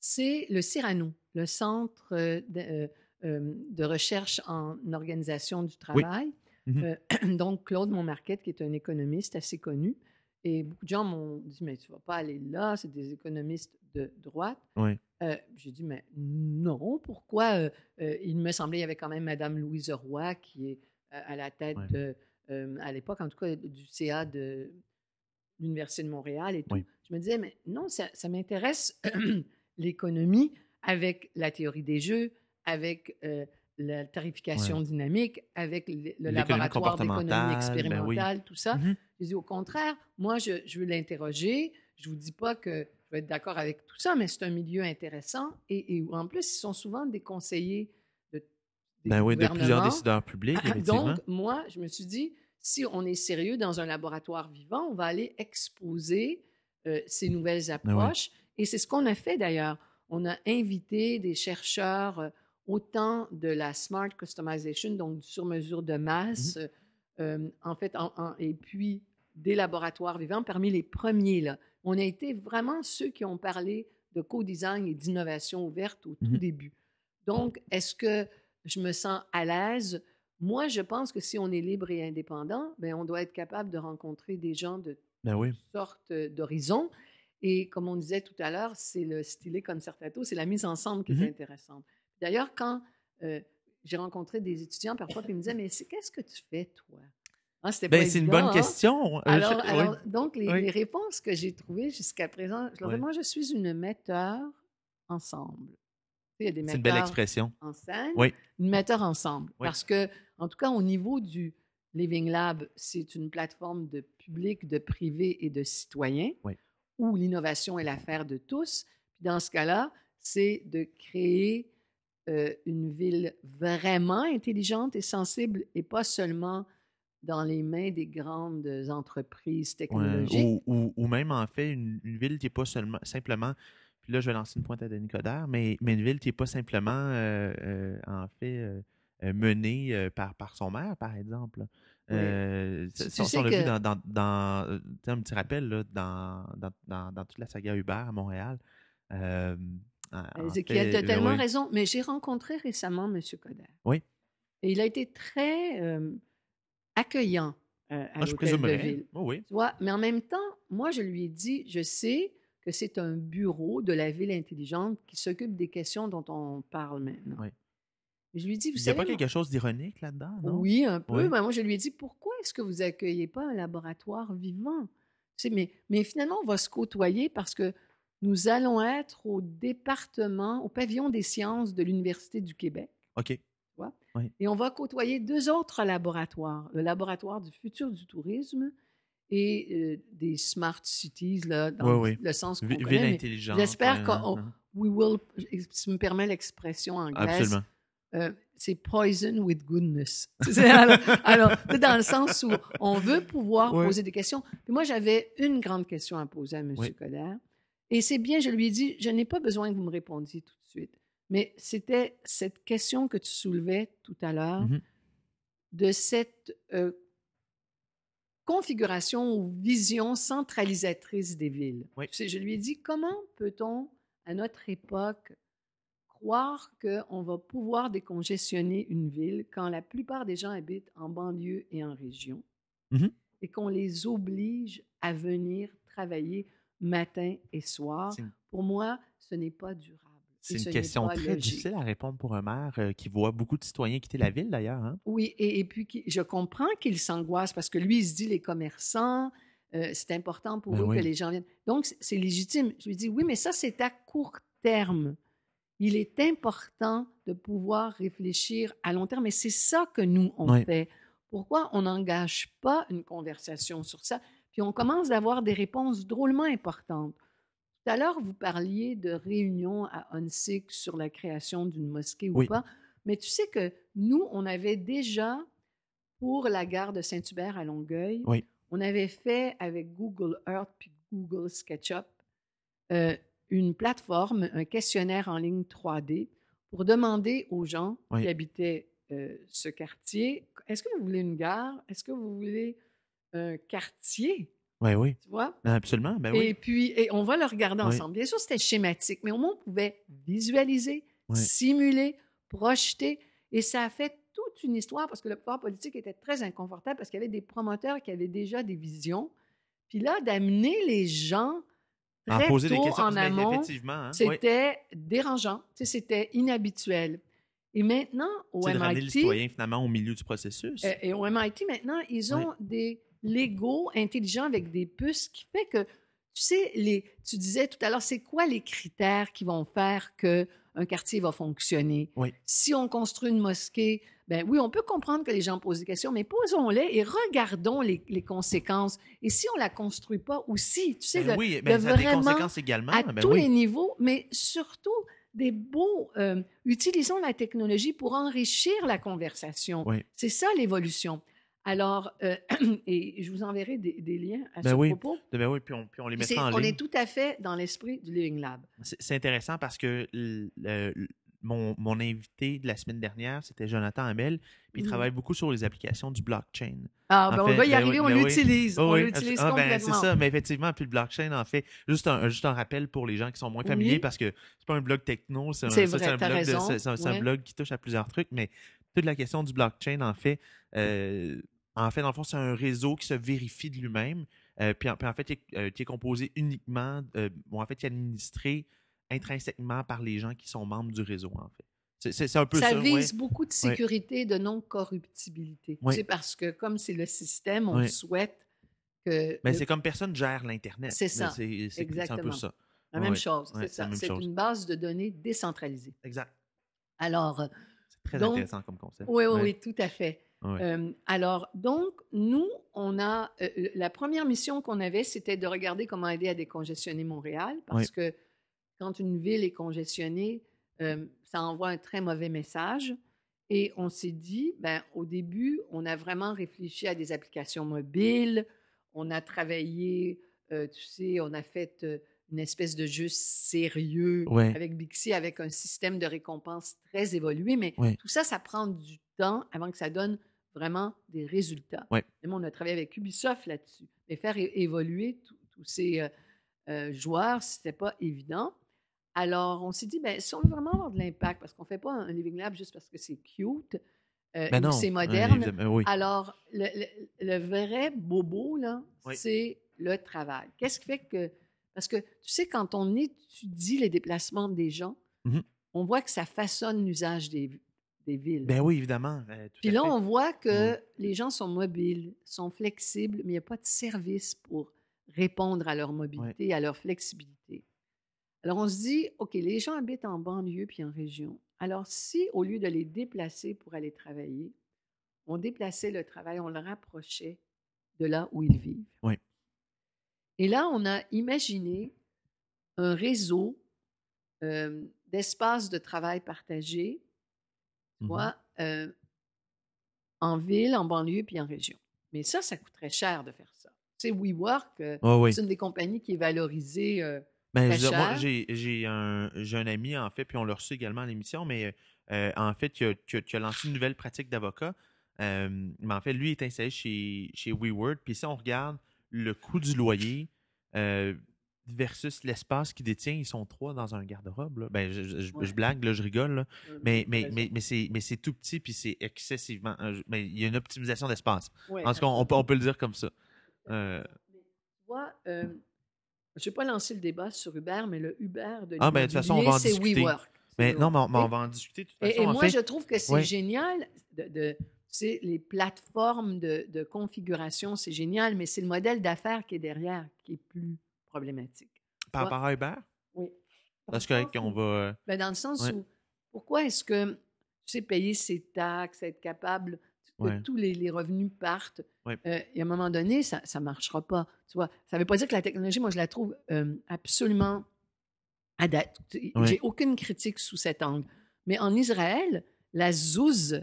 C'est le Cyrano, le Centre de, de recherche en organisation du travail. Mmh donc, Claude Montmarquette, qui est un économiste assez connu, et beaucoup de gens m'ont dit, mais tu ne vas pas aller là, c'est des économistes de droite. Oui. Euh, j'ai dit, mais non, pourquoi? Euh, euh, il me semblait, il y avait quand même Mme Louise Roy, qui est à la tête, de, à l'époque en tout cas, du CA de l'Université de Montréal et tout. Je me disais, mais non, ça, ça m'intéresse l'économie avec la théorie des jeux, avec la tarification dynamique, avec le, laboratoire d'économie ben expérimentale, tout ça. Mm Je dis au contraire, moi, je, je veux l'interroger. Je ne vous dis pas que je vais être d'accord avec tout ça, mais c'est un milieu intéressant. Et, en plus, ils sont souvent des conseillers de, ben oui, de plusieurs décideurs publics. Donc, moi, je me suis dit, si on est sérieux dans un laboratoire vivant, on va aller exposer euh, ces nouvelles ben approches. Et c'est ce qu'on a fait d'ailleurs. On a invité des chercheurs. Euh, autant de la smart customization, donc du sur-mesure de masse, mmh euh, en fait, et puis des laboratoires vivants, parmi les premiers, là. On a été vraiment ceux qui ont parlé de co-design et d'innovation ouverte au tout mmh début. Donc, est-ce que je me sens à l'aise? Moi, je pense que si on est libre et indépendant, ben, on doit être capable de rencontrer des gens de ben oui. toutes sortes d'horizons. Et comme on disait tout à l'heure, c'est le style concertato, c'est la mise ensemble qui est mmh intéressante. D'ailleurs, quand euh, j'ai rencontré des étudiants parfois, ils me disaient Mais qu'est-ce que tu fais, toi? Ben, C'est une bonne hein? question. Euh, alors, donc, les, réponses que j'ai trouvées jusqu'à présent, je leur dis Moi, je suis une metteur ensemble. Il y a des c'est une belle expression. En scène, une metteur ensemble. Parce que, en tout cas, au niveau du Living Lab, c'est une plateforme de public, de privé et de citoyens où l'innovation est l'affaire de tous. Puis dans ce cas-là, c'est de créer euh, une ville vraiment intelligente et sensible et pas seulement dans les mains des grandes entreprises technologiques. ou, même, en fait, une, ville qui n'est pas seulement, simplement, puis là, je vais lancer une pointe à Denis Coderre, mais, mais une ville qui n'est pas simplement, euh, euh, en fait, menée par, par son maire, par exemple. Oui. tu, on, l'a vu dans, dans, dans, un petit rappel, là, dans, dans, dans, toute la saga Uber à Montréal. Ezekiel, tu as tellement raison. Mais j'ai rencontré récemment M. Coder. Oui. Et il a été très accueillant euh, à ah, l'hôtel de ville. Oh oui. Tu vois? Mais en même temps, moi, je lui ai dit, je sais que c'est un bureau de la ville intelligente qui s'occupe des questions dont on parle maintenant. Oui. Je lui dit, vous Il n'y a pas quelque chose d'ironique là-dedans, non? Oui, un peu. Mais moi, je lui ai dit, pourquoi est-ce que vous accueillez pas un laboratoire vivant? Tu sais, mais, mais finalement, on va se côtoyer parce que nous allons être au département, au pavillon des sciences de l'Université du Québec. OK. Et on va côtoyer deux autres laboratoires, le laboratoire du futur du tourisme et euh, des smart cities, là, dans le sens qu'on Ville intelligente. J'espère qu'on we will, si me permet l'expression anglaise, Absolument. Euh, c'est poison with goodness. alors, alors dans le sens où on veut pouvoir poser des questions. Puis moi, j'avais une grande question à poser à M. Oui. Et c'est bien, je lui ai dit, je n'ai pas besoin que vous me répondiez tout de suite. Mais c'était cette question que tu soulevais tout à l'heure mmh de cette euh, configuration ou vision centralisatrice des villes. je lui ai dit, comment peut-on, à notre époque, croire qu'on va pouvoir décongestionner une ville quand la plupart des gens habitent en banlieue et en région mmh et qu'on les oblige à venir travailler matin et soir. Pour moi, ce n'est pas durable. C'est une question très difficile à répondre pour un maire euh, qui voit beaucoup de citoyens quitter la ville, d'ailleurs. Hein. Oui, et, puis je comprends qu'il s'angoisse parce que lui, il se dit les commerçants, euh, c'est important pour ben eux que les gens viennent. Donc, c'est légitime. Je lui dis oui, mais ça, c'est à court terme. Il est important de pouvoir réfléchir à long terme, et c'est ça que nous, on fait. Pourquoi on n'engage pas une conversation sur ça? Puis on commence d'avoir des réponses drôlement importantes. Tout à l'heure, vous parliez de réunions à ONSIC sur la création d'une mosquée ou pas. Mais tu sais que nous, on avait déjà, pour la gare de Saint-Hubert à Longueuil, on avait fait avec Google Earth puis Google SketchUp euh, une plateforme, un questionnaire en ligne 3D pour demander aux gens qui habitaient euh, ce quartier, est-ce que vous voulez une gare? Est-ce que vous voulez un quartier? Oui, oui. Tu vois? Absolument. Ben et puis, et on va le regarder ensemble. Bien sûr, c'était schématique, mais au moins, on pouvait visualiser, simuler, projeter. Et ça a fait toute une histoire parce que le pouvoir politique était très inconfortable parce qu'il y avait des promoteurs qui avaient déjà des visions. Puis là, d'amener les gens très poser tôt des questions, en ben, amont, hein, c'était dérangeant, c'était inhabituel. Et maintenant, au MIT... de les citoyens, finalement, au milieu du processus. Euh, et, au MIT, maintenant, ils ont des Lego intelligents avec des puces qui fait que, tu sais, les, tu disais tout à l'heure, c'est quoi les critères qui vont faire qu'un quartier va fonctionner? Si on construit une mosquée, ben oui, on peut comprendre que les gens posent des questions, mais posons-les et regardons les, conséquences. Et si on la construit pas aussi, tu sais, ben oui, ben ça a des conséquences également. À ben tous les niveaux, mais surtout des beaux. Euh, utilisons la technologie pour enrichir la conversation. C'est ça l'évolution. Alors, euh, et je vous enverrai des, liens à ce propos. Ben oui, puis on, puis on les mettra en ligne. On est tout à fait dans l'esprit du Living Lab. C'est intéressant parce que le, mon, mon, invité de la semaine dernière, c'était Jonathan Hamel, puis il mmh travaille beaucoup sur les applications du blockchain. Ah, ben on va y ben arriver, on ben l'utilise. on l'utilise ah, ben, c'est ça, mais effectivement, puis le blockchain, en fait, juste un, juste un rappel pour les gens qui sont moins familiers, parce que c'est pas un blog techno, c'est un, un, blog un, blog qui touche à plusieurs trucs, mais toute la question du blockchain, en fait, euh, en fait, dans le fond, c'est un réseau qui se vérifie de lui-même, euh, puis, en, fait, qui est, euh, qui est composé uniquement, bon, en fait, qui est administré intrinsèquement par les gens qui sont membres du réseau, en fait. C'est un peu ça. Ça vise beaucoup de sécurité, de non-corruptibilité. C'est parce que, comme c'est le système, on souhaite que. Mais c'est comme personne gère l'Internet. C'est ça. C'est un peu ça. La même chose, c'est ça. C'est une base de données décentralisée. Exact. Alors. C'est très intéressant comme concept. Oui, oui, oui, tout à fait. Euh, alors, donc, nous, on a. Euh, la première mission qu'on avait, c'était de regarder comment aider à décongestionner Montréal, parce que quand une ville est congestionnée, euh, ça envoie un très mauvais message. Et on s'est dit, ben, au début, on a vraiment réfléchi à des applications mobiles. On a travaillé, euh, tu sais, on a fait euh, une espèce de jeu sérieux avec Bixi, avec un système de récompense très évolué. Mais tout ça, ça prend du temps avant que ça donne vraiment des résultats. on a travaillé avec Ubisoft là-dessus. Mais faire évoluer tous ces joueurs, ce n'était pas évident. Alors, on s'est dit, ben, si on veut vraiment avoir de l'impact, parce qu'on ne fait pas un Living Lab juste parce que c'est cute, euh, ben c'est moderne. Ben alors, le, vrai bobo, là, c'est le travail. Qu'est-ce qui fait que. Parce que, tu sais, quand on étudie les déplacements des gens, mmh on voit que ça façonne l'usage des, des villes. Ben oui, évidemment. Euh, Puis là, on voit que les gens sont mobiles, sont flexibles, mais il n'y a pas de service pour répondre à leur mobilité, à leur flexibilité. Alors, on se dit, OK, les gens habitent en banlieue puis en région. Alors, si au lieu de les déplacer pour aller travailler, on déplaçait le travail, on le rapprochait de là où ils vivent. Oui. Et là, on a imaginé un réseau d'espaces de travail partagés, mmh en ville, en banlieue puis en région. Mais ça, ça coûterait cher de faire ça. Tu sais, WeWork, c'est une des compagnies qui est valorisée ben, moi, j'ai un, un ami, en fait, puis on l'a reçu également à l'émission, mais euh, en fait, qui a, lancé une nouvelle pratique d'avocat. Euh, mais en fait, lui est installé chez, chez WeWord. Puis si on regarde le coût du loyer euh, versus l'espace qu'il détient, ils sont trois dans un garde-robe. Ben, je, blague, là, je rigole. mais, mais, mais, mais c'est tout petit, puis c'est excessivement. Mais il y a une optimisation d'espace. en tout cas, on, on, peut, le dire comme ça. tu vois, je ne vais pas lancer le débat sur Uber, mais le Uber de ah, ben, de toute façon, on va en discuter. WeWork. Mais non, mais on, va en discuter. De toute façon, et, moi, je trouve que c'est génial de, les plateformes de, configuration, c'est génial, mais c'est le modèle d'affaires qui est derrière qui est plus problématique. Par rapport à Uber? Oui. Parce qu'on va. Ben, dans le sens où, pourquoi est-ce que tu sais payer ses taxes, être capable que tous les, revenus partent. Euh, et à un moment donné, ça ne marchera pas. Tu vois, ça ne veut pas dire que la technologie, moi, je la trouve euh, absolument adaptée. J'ai aucune critique sous cet angle. Mais en Israël, la Zouz,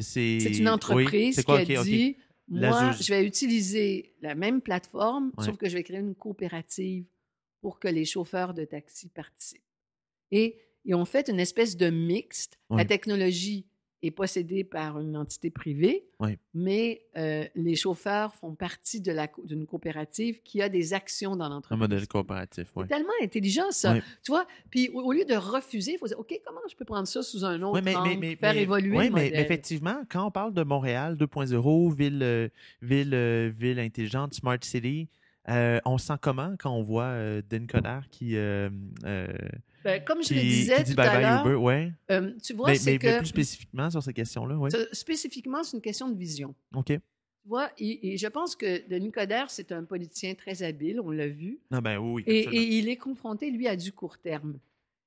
c'est une entreprise qui a dit Moi, je vais utiliser la même plateforme, sauf que je vais créer une coopérative pour que les chauffeurs de taxi participent. Et ils ont fait une espèce de mixte. La technologie est possédé par une entité privée, mais euh, les chauffeurs font partie d'une coopérative qui a des actions dans l'entreprise. Un modèle coopératif, oui. C'est tellement intelligent, ça. Tu vois, puis au, lieu de refuser, il faut dire, OK, comment je peux prendre ça sous un autre mais, angle, mais, faire évoluer oui, le modèle? mais effectivement, quand on parle de Montréal 2.0, ville, euh, ville, euh, ville intelligente, smart city, on sent comment quand on voit Dan Connard qui ben, comme je le disais tout à l'heure, ouais. Euh, tu vois, c'est que... plus spécifiquement sur ces questions-là, oui. Spécifiquement, c'est une question de vision. OK. Tu vois, et, je pense que Denis Coderre, c'est un politicien très habile, on l'a vu. Ah ben oui, et, et, il est confronté, lui, à du court terme.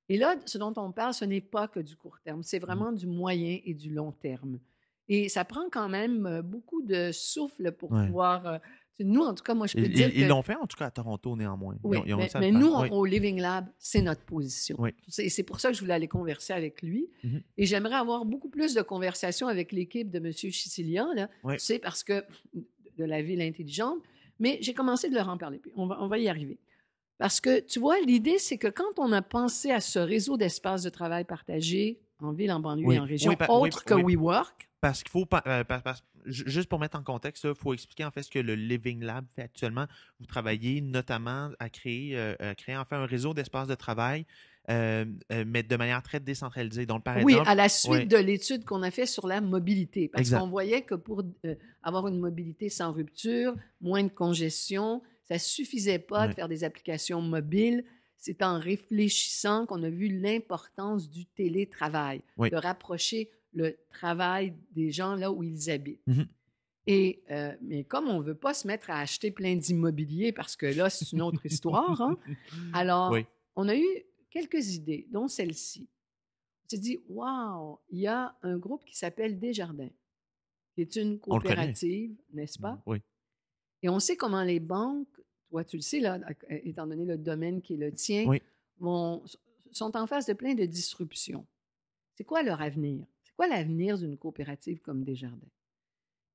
Et là, ce dont on parle, ce n'est pas que du court terme, c'est vraiment du moyen et du long terme. Et ça prend quand même euh, beaucoup de souffle pour pouvoir euh, nous, en tout cas, moi, je peux dire. Ils l'ont fait, en tout cas, à Toronto, néanmoins. Oui, mais, nous, au Living Lab, c'est notre position. C'est pour ça que je voulais aller converser avec lui. Mm-hmm. Et j'aimerais avoir beaucoup plus de conversations avec l'équipe de M. Chicilian, là, tu sais, parce que de la ville intelligente. Mais j'ai commencé de leur en parler. Puis on va, on va y arriver. Parce que, tu vois, l'idée, c'est que quand on a pensé à ce réseau d'espaces de travail partagés en ville, en banlieue et en région, autre que WeWork. Parce qu'il faut. Euh, juste pour mettre en contexte, il faut expliquer en fait ce que le Living Lab fait actuellement. Vous travaillez notamment à créer, euh, à créer enfin un réseau d'espaces de travail, euh, euh, mais de manière très décentralisée. Donc, par oui, à la suite de l'étude qu'on a fait sur la mobilité, parce qu'on voyait que pour avoir une mobilité sans rupture, moins de congestion, ça suffisait pas de faire des applications mobiles. C'est en réfléchissant qu'on a vu l'importance du télétravail, de rapprocher le travail des gens là où ils habitent. Mmh Et, euh, mais comme on ne veut pas se mettre à acheter plein d'immobilier parce que là, c'est une autre histoire, hein, alors on a eu quelques idées, dont celle-ci. On s'est dit, waouh, il y a un groupe qui s'appelle Desjardins, qui est une coopérative, n'est-ce pas? Oui. Et on sait comment les banques, toi tu le sais, là, étant donné le domaine qui est le tien, vont, sont en face de plein de disruptions. C'est quoi leur avenir? Quoi l'avenir d'une coopérative comme Desjardins?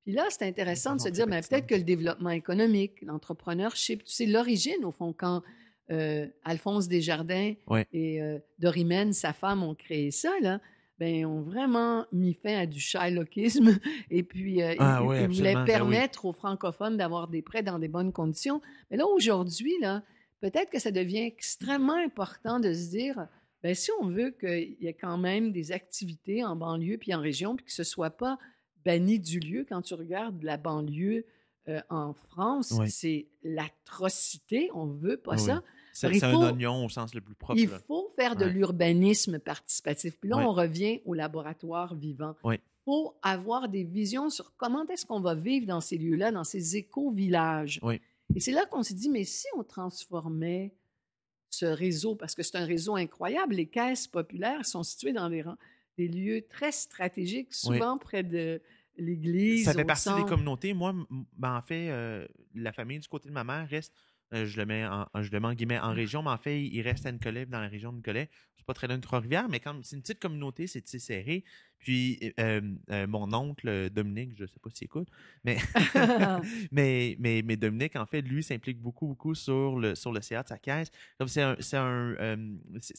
Puis là, c'est intéressant de se dire, mais peut-être que le développement économique, l'entrepreneurship, tu sais, l'origine, au fond, quand euh, Alphonse Desjardins et euh, Dorimène, sa femme, ont créé ça, là, ben, ont vraiment mis fin à du Shylockisme et puis euh, ah ils, voulaient ben permettre aux francophones d'avoir des prêts dans des bonnes conditions. Mais là, aujourd'hui, là, peut-être que ça devient extrêmement important de se dire, ben, si on veut qu'il y ait quand même des activités en banlieue puis en région, puis que ce ne soit pas banni du lieu, quand tu regardes la banlieue euh, en France, c'est l'atrocité, on ne veut pas ça. C'est un oignon au sens le plus propre. Il faut faire de l'urbanisme participatif. Puis là, on revient au laboratoire vivant. Il faut avoir des visions sur comment est-ce qu'on va vivre dans ces lieux-là, dans ces éco-villages. Et c'est là qu'on s'est dit, mais si on transformait ce réseau, parce que c'est un réseau incroyable. Les caisses populaires sont situées dans des, des lieux très stratégiques, souvent près de l'église. Ça fait partie des communautés. Moi, ben, en fait, euh, la famille du côté de ma mère reste, euh, je le mets en, je le mets en guillemets en région, mais en fait, il reste à Nicolet, dans la région de Nicolet. C'est pas très loin de Trois-Rivières, mais quand c'est une petite communauté, c'est serré. Puis euh, euh, mon oncle Dominique, je ne sais pas s'il écoute, mais, mais, mais, mais, Dominique, en fait, lui, s'implique beaucoup, beaucoup sur le, sur le CA de sa caisse. C'est un, un, euh,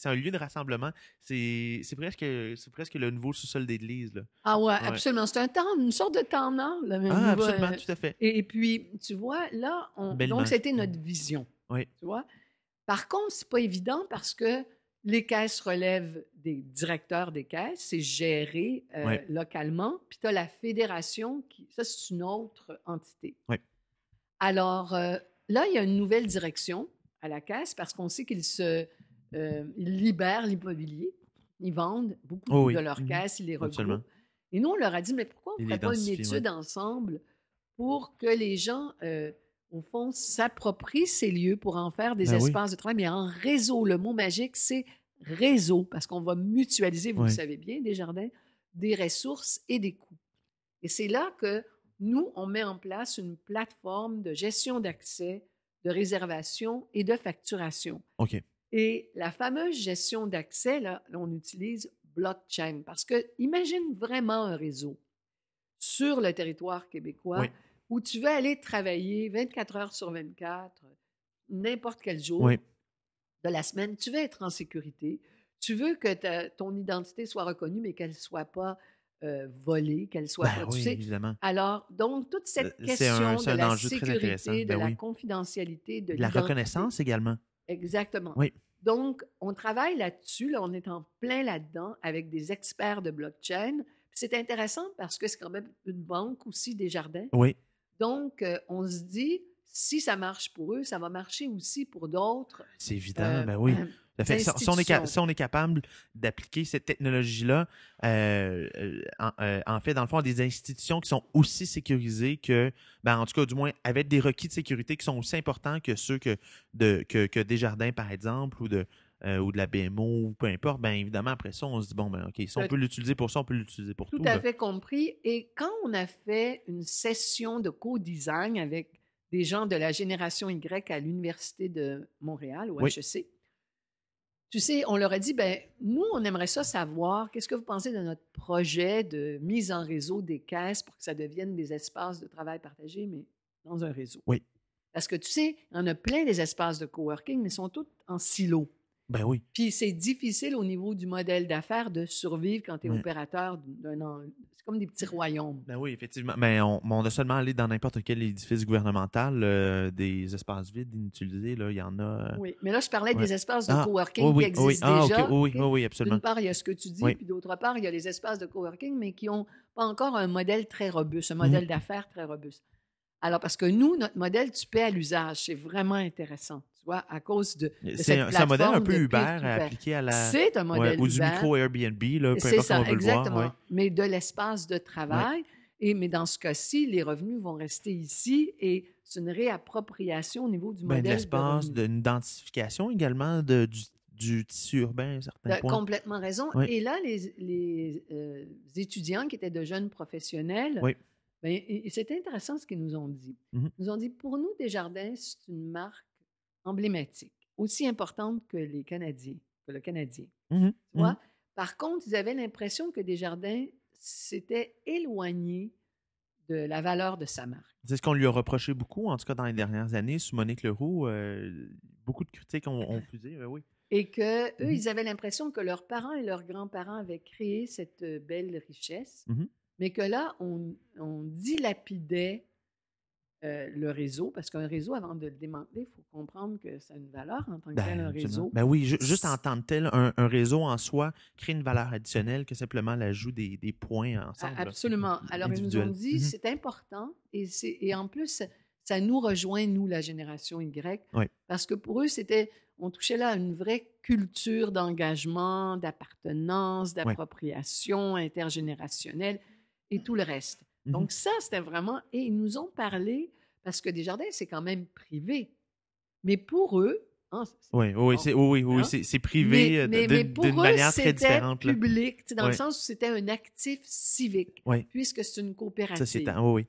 un, lieu de rassemblement. C'est presque, presque le nouveau sous-sol d'église. Ah ouais, absolument. C'est un temps, une sorte de temps nord. ah, absolument, tout à fait. Et, puis, tu vois, là, on, donc c'était notre vision. Oui. Tu vois? Par contre, c'est pas évident parce que les caisses relèvent des directeurs des caisses, c'est géré euh, localement. Puis tu as la fédération, qui, ça c'est une autre entité. Alors euh, là, il y a une nouvelle direction à la caisse parce qu'on sait qu'ils se euh, libèrent l'immobilier. Ils vendent beaucoup oh de leurs mhm. caisses, ils les regroupent. Et nous, on leur a dit, mais pourquoi on ne ferait pas une étude ensemble pour que les gens au fond, s'approprient ces lieux pour en faire des ben espaces de travail, mais en réseau. Le mot magique, c'est réseau, parce qu'on va mutualiser, vous le savez bien, des jardins, des ressources et des coûts. Et c'est là que nous, on met en place une plateforme de gestion d'accès, de réservation et de facturation. OK. Et la fameuse gestion d'accès, là, on utilise blockchain parce que imagine vraiment un réseau sur le territoire québécois où tu vas aller travailler 24 heures sur 24, n'importe quel jour de la semaine, tu veux être en sécurité, tu veux que ton identité soit reconnue, mais qu'elle ne soit pas euh, volée, qu'elle soit ben, oui, évidemment. Alors, donc, toute cette euh, question de la sécurité, de ben la confidentialité, de la reconnaissance également. Exactement. Oui. Donc, on travaille là-dessus, là, on est en plein là-dedans avec des experts de blockchain. C'est intéressant parce que c'est quand même une banque aussi, des jardins. Oui. Donc, euh, on se dit, si ça marche pour eux, ça va marcher aussi pour d'autres. C'est évident, ben oui. Si, on est, capable d'appliquer cette technologie-là, euh, euh, euh, en, fait, dans le fond, des institutions qui sont aussi sécurisées que, ben, en tout cas, du moins, avec des requis de sécurité qui sont aussi importants que ceux que, de, que, que Desjardins, par exemple, ou de, ou de la BMO, ou peu importe, bien évidemment, après ça, on se dit, bon, ben, OK, si on peut l'utiliser pour ça, on peut l'utiliser pour tout. Tout à fait compris. Et quand on a fait une session de co-design avec des gens de la génération Y à l'Université de Montréal, au HEC, tu sais, on leur a dit, ben, nous, on aimerait ça savoir, qu'est-ce que vous pensez de notre projet de mise en réseau des caisses pour que ça devienne des espaces de travail partagés, mais dans un réseau? Oui. Parce que tu sais, en a plein des espaces de coworking, mais ils sont tous en silo. Ben oui. Puis c'est difficile au niveau du modèle d'affaires de survivre quand tu es opérateur d'un comme des petits royaumes. Ben oui, effectivement. Mais on, on a seulement allé dans n'importe quel édifice gouvernemental, euh, des espaces vides inutilisés, là, il y en a. Euh, oui, mais là, je parlais des espaces de ah, coworking qui existent ah, déjà. Oui, oui, oui, absolument. D'une part, il y a ce que tu dis, puis d'autre part, il y a les espaces de coworking, mais qui n'ont pas encore un modèle très robuste, un modèle mhm. d'affaires très robuste. Alors, parce que nous, notre modèle, tu paies à l'usage. C'est vraiment intéressant à cause de, de C'est un, modèle un peu Uber appliqué à la... C'est un modèle Ou du micro-Airbnb, là, peu importe ça, exactement. Le voir, Mais de l'espace de travail. Et, mais dans ce cas-ci, les revenus vont rester ici et c'est une réappropriation au niveau du ben, modèle. De l'espace, d'une identification également de, du, tissu urbain, certains ben, Complètement raison. Et là, les, les euh, étudiants qui étaient de jeunes professionnels, ben, c'est intéressant ce qu'ils nous ont dit. Mm-hmm. Ils nous ont dit, pour nous, Desjardins, c'est une marque emblématique, aussi importante que les Canadiens, que le Canadien. Mmh tu vois? Mmh Par contre, ils avaient l'impression que Desjardins s'était éloigné de la valeur de sa marque. C'est ce qu'on lui a reproché beaucoup, en tout cas dans les dernières années, sous Monique Leroux. Euh, beaucoup de critiques ont, ont fusé, oui. Et que eux, mmh ils avaient l'impression que leurs parents et leurs grands-parents avaient créé cette euh, belle richesse, mais que là, on, on dilapidait euh, le réseau, parce qu'un réseau, avant de le démanteler, il faut comprendre que ça a une valeur en tant que tel, un ben, réseau. Ben oui, juste en tant que tel, un, réseau en soi crée une valeur additionnelle que simplement l'ajout des, points ensemble. Absolument. Alors, ils nous ont dit, mmh c'est important, et, et en plus, ça nous rejoint, nous, la génération Y, parce que pour eux, c'était, on touchait là à une vraie culture d'engagement, d'appartenance, d'appropriation intergénérationnelle et tout le reste. Mmh Donc ça, c'était vraiment... Et ils nous ont parlé, parce que Desjardins, c'est quand même privé. Mais pour eux... Hein, oui, oui, oui, oui, oui hein? c'est privé d'une manière très différente. C'était public, dans le sens où c'était un actif civique, puisque c'est une coopérative. oui, oui.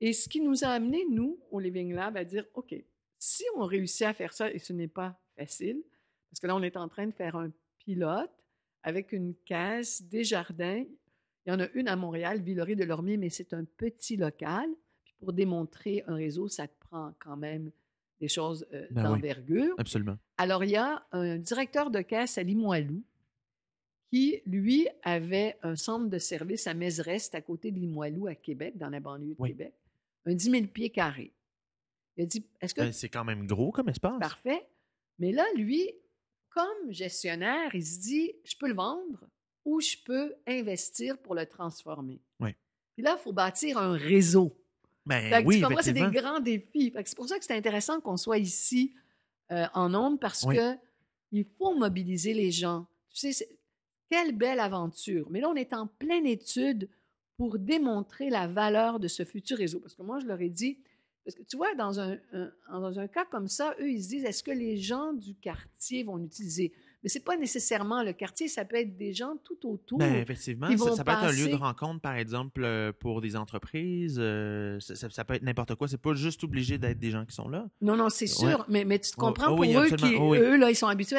Et ce qui nous a amené, nous, au Living Lab, à dire, OK, si on réussit à faire ça, et ce n'est pas facile, parce que là, on est en train de faire un pilote avec une caisse, des jardins, il y en a une à Montréal, Villeray de Lormier, mais c'est un petit local. Puis pour démontrer un réseau, ça te prend quand même des choses euh, ben d'envergure. absolument. Alors, il y a un directeur de caisse à Limoilou qui, lui, avait un centre de service à Mézerest, à côté de Limoilou, à Québec, dans la banlieue de Québec, un 10 000 pieds carrés. Il a dit, est-ce que... Ben, c'est quand même gros comme espace. Parfait. Mais là, lui, comme gestionnaire, il se dit, je peux le vendre où je peux investir pour le transformer. Oui. Puis là, il faut bâtir un réseau. Ben, oui, moi, c'est des grands défis. C'est pour ça que c'est intéressant qu'on soit ici euh, en ondes parce que il faut mobiliser les gens. Tu sais, quelle belle aventure. Mais là, on est en pleine étude pour démontrer la valeur de ce futur réseau. Parce que moi, je leur ai dit, parce que tu vois, dans un, dans un cas comme ça, eux, ils se disent, est-ce que les gens du quartier vont l'utiliser? Mais c'est pas nécessairement le quartier, ça peut être des gens tout autour. Ben, effectivement, ça, peut être un lieu de rencontre, par exemple, euh, pour des entreprises. Euh, ça, peut être n'importe quoi. C'est pas juste obligé d'être des gens qui sont là. Non, non, c'est sûr. Mais, mais tu te comprends oh, pour eux qui, oh, eux, là, ils sont habitués.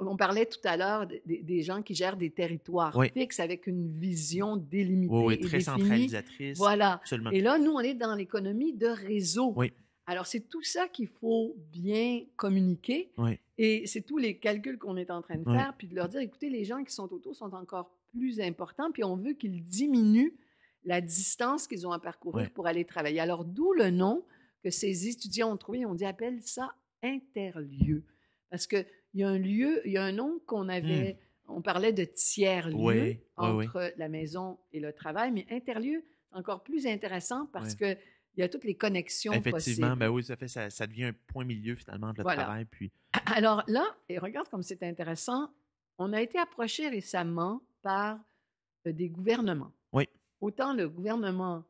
On parlait tout à l'heure des, gens qui gèrent des territoires fixes avec une vision délimitée. Oui, très centralisatrice. Voilà. Absolument. Et là, nous, on est dans l'économie de réseau. Oui. Alors, c'est tout ça qu'il faut bien communiquer. Oui. Et c'est tous les calculs qu'on est en train de faire, puis de leur dire, écoutez, les gens qui sont autour sont encore plus important, puis on veut qu'ils diminuent la distance qu'ils ont à parcourir pour aller travailler. Alors, d'où le nom que ces étudiants ont trouvé. On dit, appelle ça interlieu. Parce qu'il y a un lieu, il y a un nom qu'on avait, mmh. on parlait de tiers-lieu entre la maison et le travail, mais interlieu, c'est encore plus intéressant parce que il y a toutes les connexions Effectivement, ben oui, ça fait ça, devient un point milieu finalement de le travail. Puis... Alors là, et regarde comme c'est intéressant, on a été approché récemment par euh, des gouvernements. Oui. Autant le gouvernement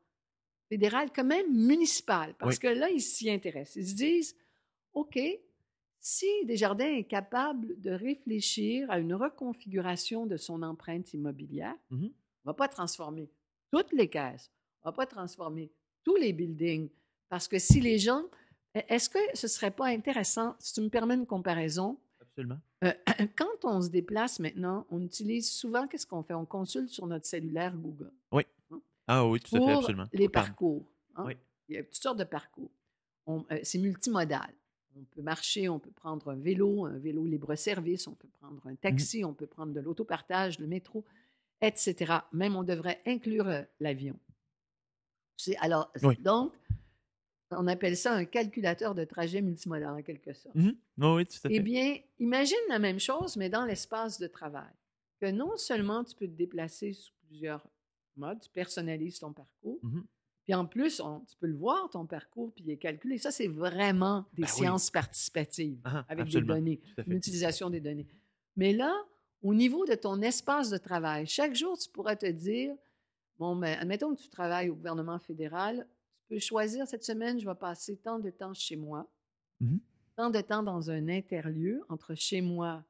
fédéral que même municipal, parce que là, ils s'y intéressent. Ils se disent, OK, si Desjardins est capable de réfléchir à une reconfiguration de son empreinte immobilière, mmh on ne va pas transformer toutes les caisses, on ne va pas transformer tous les buildings, parce que si les gens... E, est-ce que ce ne serait pas intéressant, si tu me permets une comparaison? Absolument. Euh, quand on se déplace maintenant, on utilise souvent, qu'est-ce qu'on fait? On consulte sur notre cellulaire Google. Oui. Hein? Ah oui, tout à fait, absolument. Les parcours. Hein? Oui. Il y a toutes sortes de parcours. Euh, c'est multimodal. On peut marcher, on peut prendre un vélo, un vélo libre-service, on peut prendre un mmh taxi, on peut prendre de l'autopartage, le métro, etc. Même on devrait inclure euh, l'avion. Alors, donc, on appelle ça un calculateur de trajet multimodal en quelque sorte. Mmh oui, tout à fait. Eh bien, imagine la même chose, mais dans l'espace de travail. Que non seulement tu peux te déplacer sous plusieurs modes, tu personnalises ton parcours, mmh puis en plus, tu peux le voir, ton parcours, puis il est calculé. Ça, c'est vraiment des ben sciences participatives ah, avec des données, l'utilisation des données. Mais là, au niveau de ton espace de travail, chaque jour, tu pourrais te dire, bon, mais ben, admettons que tu travailles au gouvernement fédéral, tu peux choisir cette semaine, je vais passer tant de temps chez moi, mmh tant de temps dans un interlieu entre chez moi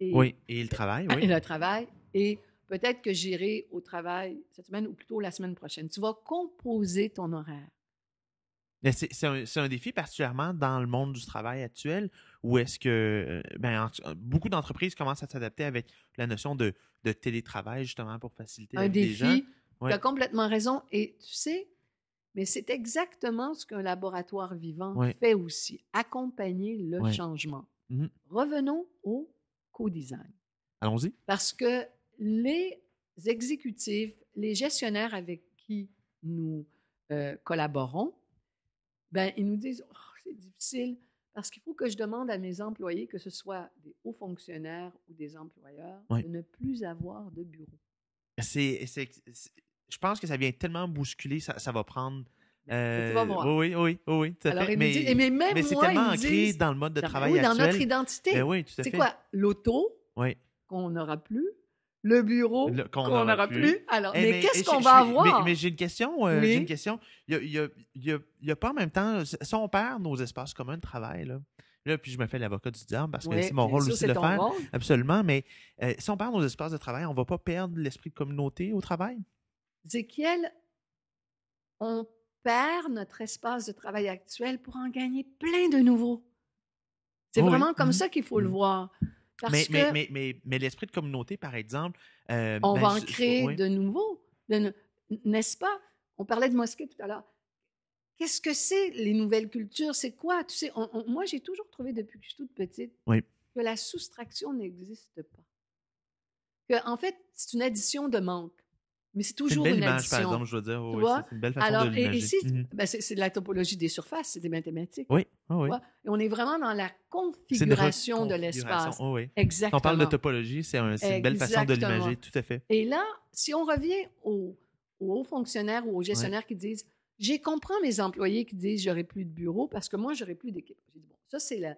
et, oui, et le travail. Oui. Et le travail. Et Peut-être que j'irai au travail cette semaine ou plutôt la semaine prochaine. Tu vas composer ton horaire. C'est un, un, défi particulièrement dans le monde du travail actuel où est-ce que euh, ben, beaucoup d'entreprises commencent à s'adapter avec la notion de, de, télétravail justement pour faciliter un défi. Tu as complètement raison. Et tu sais, mais c'est exactement ce qu'un laboratoire vivant fait aussi, accompagner le changement. Mmh Revenons au co-design. Allons-y. Parce que les exécutifs, les gestionnaires avec qui nous euh, collaborons, ben, ils nous disent oh, c'est difficile parce qu'il faut que je demande à mes employés, que ce soit des hauts fonctionnaires ou des employeurs, de ne plus avoir de bureau. C'est, je pense que ça vient tellement bousculer, ça, ça va prendre. Euh, tu vas voir. Oui, oui, oui, oui, tout à fait. Mais, mais, même mais c'est tellement ancré dans le mode de travail actuel. Dans notre identité. Ben oui, C'est quoi? L'auto, oui. qu'on n'aura plus, le bureau qu'on n'aura plus. Alors, eh, mais, qu'est-ce qu'on va avoir? Mais, j'ai une question. Euh, j'ai une question. Il n'y a, pas en même temps, si on perd nos espaces communs de travail, là, là puis je me fais l'avocat du diable parce que c'est mon rôle aussi de le faire. Absolument. Mais euh, si on perd nos espaces de travail, on ne va pas perdre l'esprit de communauté au travail? Zéchiel, on perd notre espace de travail actuel pour en gagner plein de nouveaux. C'est vraiment comme mm-hmm. ça qu'il faut le mm-hmm. Voir mais, mais, mais, mais, l'esprit de communauté, par exemple. Euh, on ben, va en créer de nouveaux, n'est-ce pas? On parlait de mosquée tout à l'heure. Qu'est-ce que c'est les nouvelles cultures? C'est quoi? Tu sais, moi, j'ai toujours trouvé depuis que je suis toute petite que la soustraction n'existe pas. Que, en fait, c'est une addition de manque. Mais c'est toujours une, belle image, par exemple, je veux dire. c'est une belle façon Alors, de et ici, mhm. ben, c'est de la topologie des surfaces, c'est des mathématiques. Oui, oui. Et on est vraiment dans la configuration de l'espace. oui. Exactement. Quand on parle de topologie, c'est une belle façon de l'imager, tout à fait. Et là, si on revient aux, hauts fonctionnaires ou aux gestionnaires qui disent J'ai compris mes employés qui disent J'aurai plus de bureau parce que moi, j'aurai plus d'équipe. J'ai dit Bon, ça, c'est la,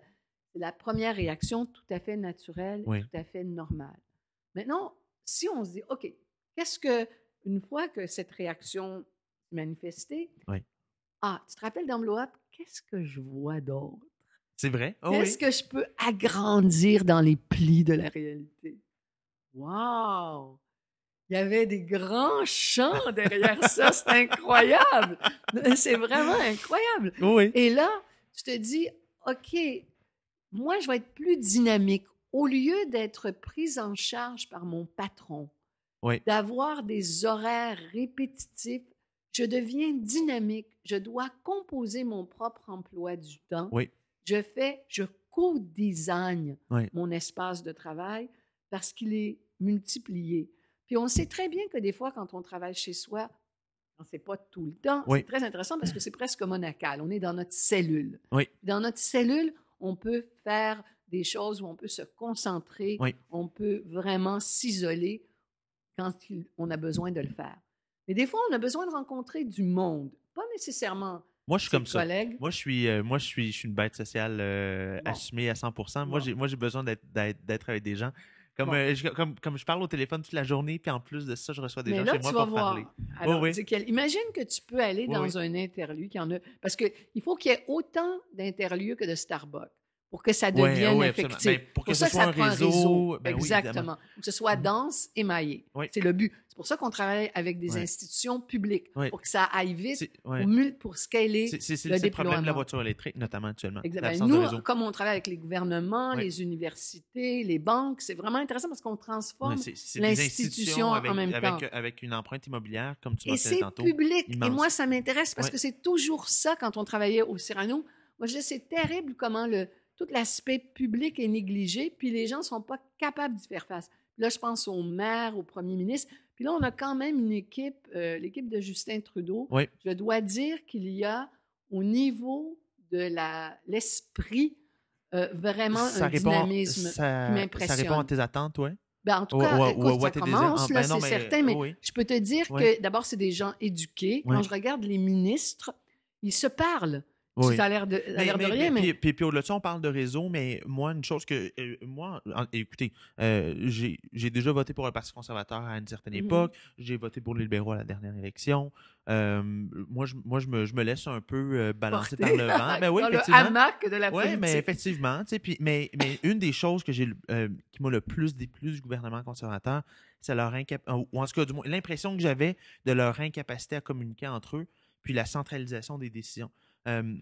la, première réaction tout à fait naturelle, tout à fait normale. Maintenant, si on se dit OK, qu'est-ce que une fois que cette réaction s'est manifestée, ah, tu te rappelles d'enveloppe, qu'est-ce que je vois d'autre? C'est vrai? Oh qu'est-ce que je peux agrandir dans les plis de la réalité? Wow! Il y avait des grands champs derrière ça, c'est incroyable! C'est vraiment incroyable! Oui. Et là, tu te dis, OK, moi, je vais être plus dynamique. Au lieu d'être prise en charge par mon patron, d'avoir des horaires répétitifs. Je deviens dynamique. Je dois composer mon propre emploi du temps. Je fais, je co-design mon espace de travail parce qu'il est multiplié. Puis on sait très bien que des fois, quand on travaille chez soi, on sait pas tout le temps. C'est très intéressant parce que c'est presque monacal. On est dans notre cellule. Dans notre cellule, on peut faire des choses où on peut se concentrer, on peut vraiment s'isoler quand on a besoin de le faire. Mais des fois, on a besoin de rencontrer du monde, pas nécessairement moi, je suis comme ça. Moi, je suis, euh, moi, je suis, je suis une bête sociale euh, assumée à 100 Moi, j'ai, moi, j'ai besoin d'être, avec des gens. Comme, euh, je, comme, comme je parle au téléphone toute la journée, puis en plus de ça, je reçois des gens chez moi pour voir. parler. Alors, imagine que tu peux aller dans un interlieu qui en a. Parce qu'il faut qu'il y ait autant d'interlieux que de Starbucks pour que ça devienne effectif. Ben, pour que ce soit un réseau. Ben Exactement. pour que ce soit dense, émaillé. C'est le but. C'est pour ça qu'on travaille avec des institutions publiques, pour que ça aille vite, pour, pour scaler C'est le, problème de la voiture électrique, notamment actuellement. Exactement. Nous, comme on travaille avec les gouvernements, les universités, les banques, c'est vraiment intéressant parce qu'on transforme l'institution en même temps. Avec une empreinte immobilière, comme tu l'as dit tantôt. Et c'est public. Et moi, ça m'intéresse parce que c'est toujours ça quand on travaillait au Cyrano. Moi, je dis, c'est terrible comment le tout l'aspect public est négligé, puis les gens ne sont pas capables d'y faire face. Là, je pense au maire, au premier ministre. Puis là, on a quand même une équipe, euh, l'équipe de Justin Trudeau. Je dois dire qu'il y a au niveau de l'esprit euh, vraiment un dynamisme qui m'impressionne. Ça répond à tes attentes, oui? Ben, en tout cas, écoute, ça commence, là, ben c'est certain, mais je peux te dire que d'abord, c'est des gens éduqués. Quand je regarde les ministres, ils se parlent. Ça a l'air de, rien, mais. Puis, puis, au-delà de ça, on parle de réseau, mais moi, une chose que. Euh, moi, écoutez, euh, j'ai déjà voté pour un Parti conservateur à une certaine mm-hmm. époque. J'ai voté pour les libéraux à la dernière élection. Euh, moi, je, moi je, me, je me laisse un peu balancer par le vent. Ben oui, Dans le hamac de la Oui, mais effectivement. Puis, mais, mais une des choses que j'ai qui m'a le plus déplu du gouvernement conservateur, c'est leur incapacité, ou en tout cas, l'impression que j'avais de leur incapacité à communiquer entre eux, puis la centralisation des décisions. Euh,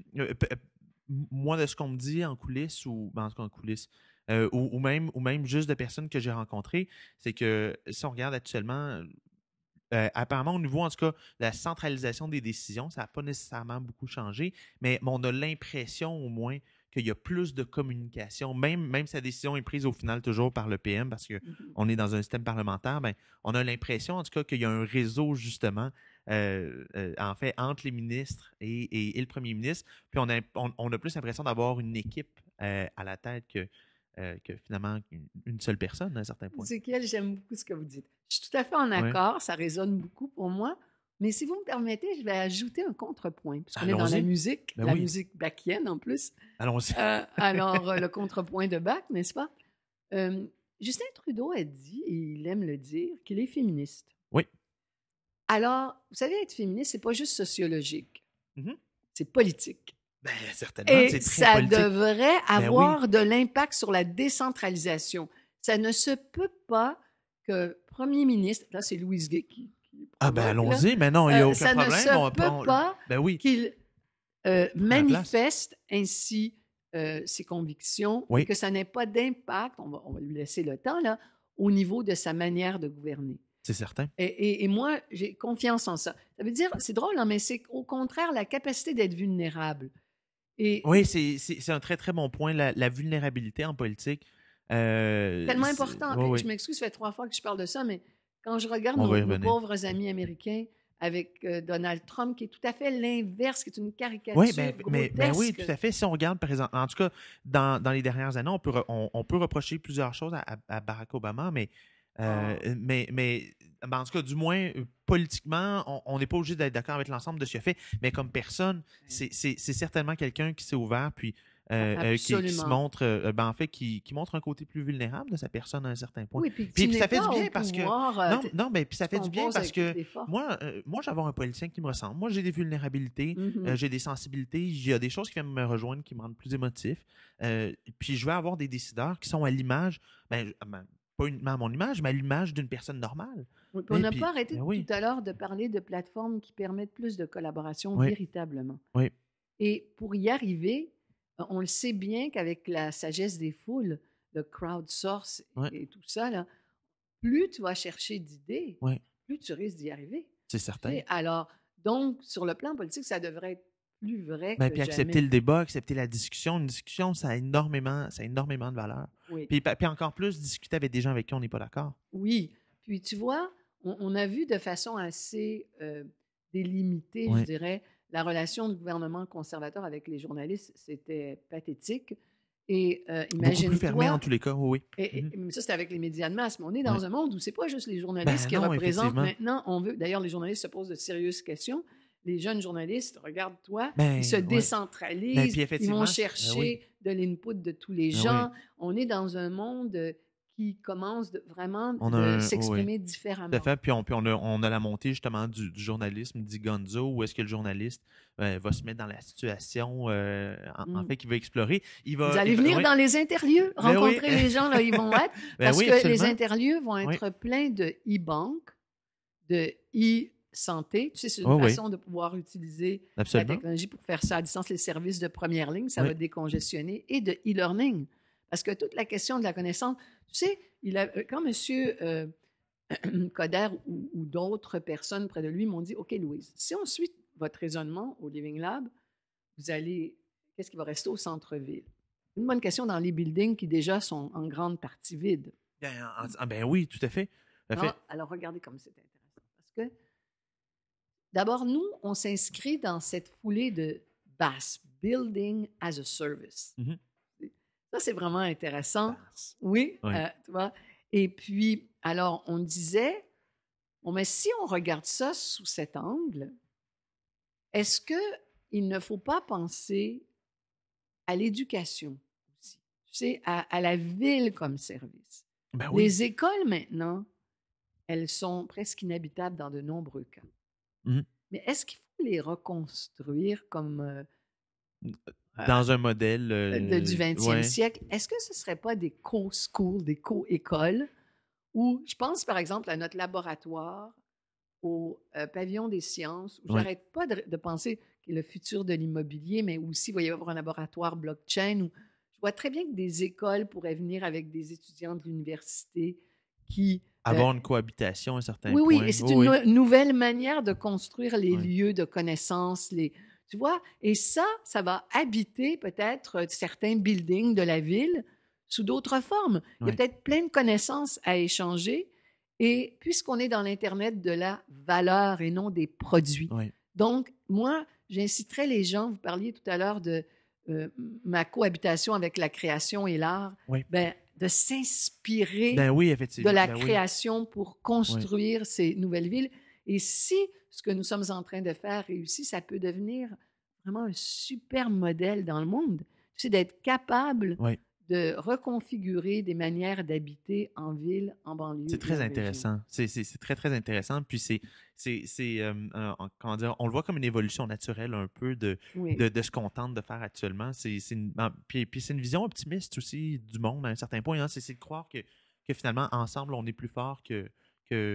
moi, de ce qu'on me dit en coulisses, ou ben, en tout cas en coulisses, euh, ou, même, ou même juste de personnes que j'ai rencontrées, c'est que si on regarde actuellement, apparemment, au niveau, en tout cas, la centralisation des décisions, ça n'a pas nécessairement beaucoup changé, mais on a l'impression au moins qu'il y a plus de communication, même, même si la décision est prise au final toujours par le PM parce qu'on mm-hmm. est dans un système parlementaire, ben, on a l'impression en tout cas qu'il y a un réseau justement euh, euh, en fait, entre les ministres et, le premier ministre. Puis on a, on, a plus l'impression d'avoir une équipe euh, à la tête que, que finalement une, seule personne à un certain point. quel j'aime beaucoup ce que vous dites. Je suis tout à fait en accord, ça résonne beaucoup pour moi. Mais si vous me permettez, je vais ajouter un contrepoint, puisqu'on est dans la musique, ben la musique bachienne en plus. Allons-y. alors, le contrepoint de Bach, n'est-ce pas? Justin Trudeau a dit, et il aime le dire, qu'il est féministe. Oui. Alors, vous savez, être féministe, c'est pas juste sociologique, mmh c'est politique. Ben, certainement, Et ça devrait ben avoir de l'impact sur la décentralisation. Ça ne se peut pas que premier ministre, là c'est Louise Gay qui, ah ben allons-y, mais non, il n'y a euh, aucun problème. Ça ne se peut pas ben oui. qu'il euh, manifeste ainsi euh, ses convictions et que ça n'ait pas d'impact, on va, on va lui laisser le temps, là, au niveau de sa manière de gouverner. C'est certain. Et, moi, j'ai confiance en ça. Ça veut dire, c'est drôle, hein, mais c'est au contraire la capacité d'être vulnérable. Et, oui, c'est un très, très bon point, la, vulnérabilité en politique. Euh, tellement important. Je m'excuse, ça fait trois fois que je parle de ça, mais quand je regarde nos, pauvres amis américains avec euh, Donald Trump, qui est tout à fait l'inverse, qui est une caricature. Oui, ben, mais, ben oui, tout à fait. Si on regarde, par exemple, en tout cas, dans, dans les dernières années, on peut, on, peut reprocher plusieurs choses à Barack Obama, mais euh, ah. mais, mais ben, en tout cas, du moins, euh, politiquement, on n'est pas obligé d'être d'accord avec l'ensemble de ce qu'il a fait, mais comme personne, c'est certainement quelqu'un qui s'est ouvert, puis euh, qui, se montre, ben, en fait, qui, qui, montre un côté plus vulnérable de sa personne à un certain point. Oui, puis, ça fait du bien parce que. Non, non, mais puis ça fait du bien parce que moi, moi j'avais un politicien qui me ressemble. Moi, j'ai des vulnérabilités, mm-hmm. j'ai des sensibilités, il y a des choses qui viennent me rejoindre, qui me rendent plus émotif. puis je vais avoir des décideurs qui sont à l'image. Ben, ben pas uniquement à mon image, mais à l'image d'une personne normale. on n'a pas arrêté ben tout à l'heure de parler de plateformes qui permettent plus de collaboration véritablement. Et pour y arriver, on le sait bien qu'avec la sagesse des foules, le crowdsource et, tout ça, là, plus tu vas chercher d'idées, plus tu risques d'y arriver. C'est certain. alors, donc, sur le plan politique, ça devrait être plus vrai ben, puis accepter le débat, accepter la discussion. Une discussion, ça a énormément, ça a énormément de valeur. Puis, puis encore plus, discuter avec des gens avec qui on n'est pas d'accord. Oui. Puis tu vois, on, a vu de façon assez euh, délimitée, je dirais, la relation du gouvernement conservateur avec les journalistes. C'était pathétique. Et euh, imagine plus fermé en tous les cas, oui. Et, mmh Ça, c'était avec les médias de masse. Mais on est dans un monde où c'est pas juste les journalistes ben qui représentent. Maintenant, on veut. D'ailleurs, les journalistes se posent de sérieuses questions. Les jeunes journalistes, regarde-toi, ils ben, se décentralisent, ben, ils vont chercher de l'input de tous les gens. On est dans un monde qui commence vraiment de s'exprimer différemment. fait. Puis, on, on, a, la montée justement du, journalisme dit Gonzo, où est-ce que le journaliste euh, va se mettre dans la situation euh, en, mm. fait qu'il va explorer. Il va, Vous allez venir dans les interlieux, ben rencontrer les gens là ils vont être, ben parce que les interlieux vont être pleins de e-bank, de e-santé. Tu sais, c'est une façon de pouvoir utiliser la technologie pour faire ça à distance, les services de première ligne, ça va décongestionner, et de e-learning. Parce que toute la question de la connaissance, tu sais, il a, euh, quand M. Euh, Coder ou, d'autres personnes près de lui m'ont dit, OK, Louise, si on suit votre raisonnement au Living Lab, vous allez, qu'est-ce qui va rester au centre-ville? Une bonne question dans les buildings qui déjà sont en grande partie vides. Ben, ah, ben oui, tout à fait. alors, regardez comme c'est intéressant. Parce que, d'abord, nous, on s'inscrit dans cette foulée de BAS, Building as a Service. Mm-hmm. Ça, c'est vraiment intéressant. Oui, euh, tu vois. Et puis, alors, on disait, bon, mais si on regarde ça sous cet angle, est-ce qu'il ne faut pas penser à l'éducation aussi, tu sais, à, la ville comme service? Ben Les écoles, maintenant, elles sont presque inhabitables dans de nombreux cas. Mmh mais est-ce qu'il faut les reconstruire comme euh, euh, dans un modèle du 20e siècle. Est-ce que ce ne serait pas des co-schools, des co-écoles, où je pense par exemple à notre laboratoire au pavillon des sciences, où j'arrête pas de, penser que le futur de l'immobilier, mais aussi il va y avoir un laboratoire blockchain où je vois très bien que des écoles pourraient venir avec des étudiants de l'université qui avoir une cohabitation à un certain oui, point. Oui, et c'est une nouvelle manière de construire les lieux de connaissance, les, tu vois? Et ça, ça va habiter peut-être euh, certains buildings de la ville sous d'autres formes. Il y a peut-être plein de connaissances à échanger. Et puisqu'on est dans l'Internet de la valeur et non des produits. Donc, moi, j'inciterais les gens, vous parliez tout à l'heure de euh, ma cohabitation avec la création et l'art, ben, de s'inspirer ben oui, de la ben création pour construire ces nouvelles villes. Et si ce que nous sommes en train de faire réussit, ça peut devenir vraiment un super modèle dans le monde. C'est d'être capable de reconfigurer des manières d'habiter en ville, en banlieue. C'est très intéressant. C'est très, très intéressant. Puis c'est, c'est, euh, comment dire, on le voit comme une évolution naturelle un peu de, de, ce qu'on tente de faire actuellement. C'est, une, puis, puis c'est une vision optimiste aussi du monde à un certain point. Hein. C'est, de croire que, que finalement, ensemble, on est plus fort que,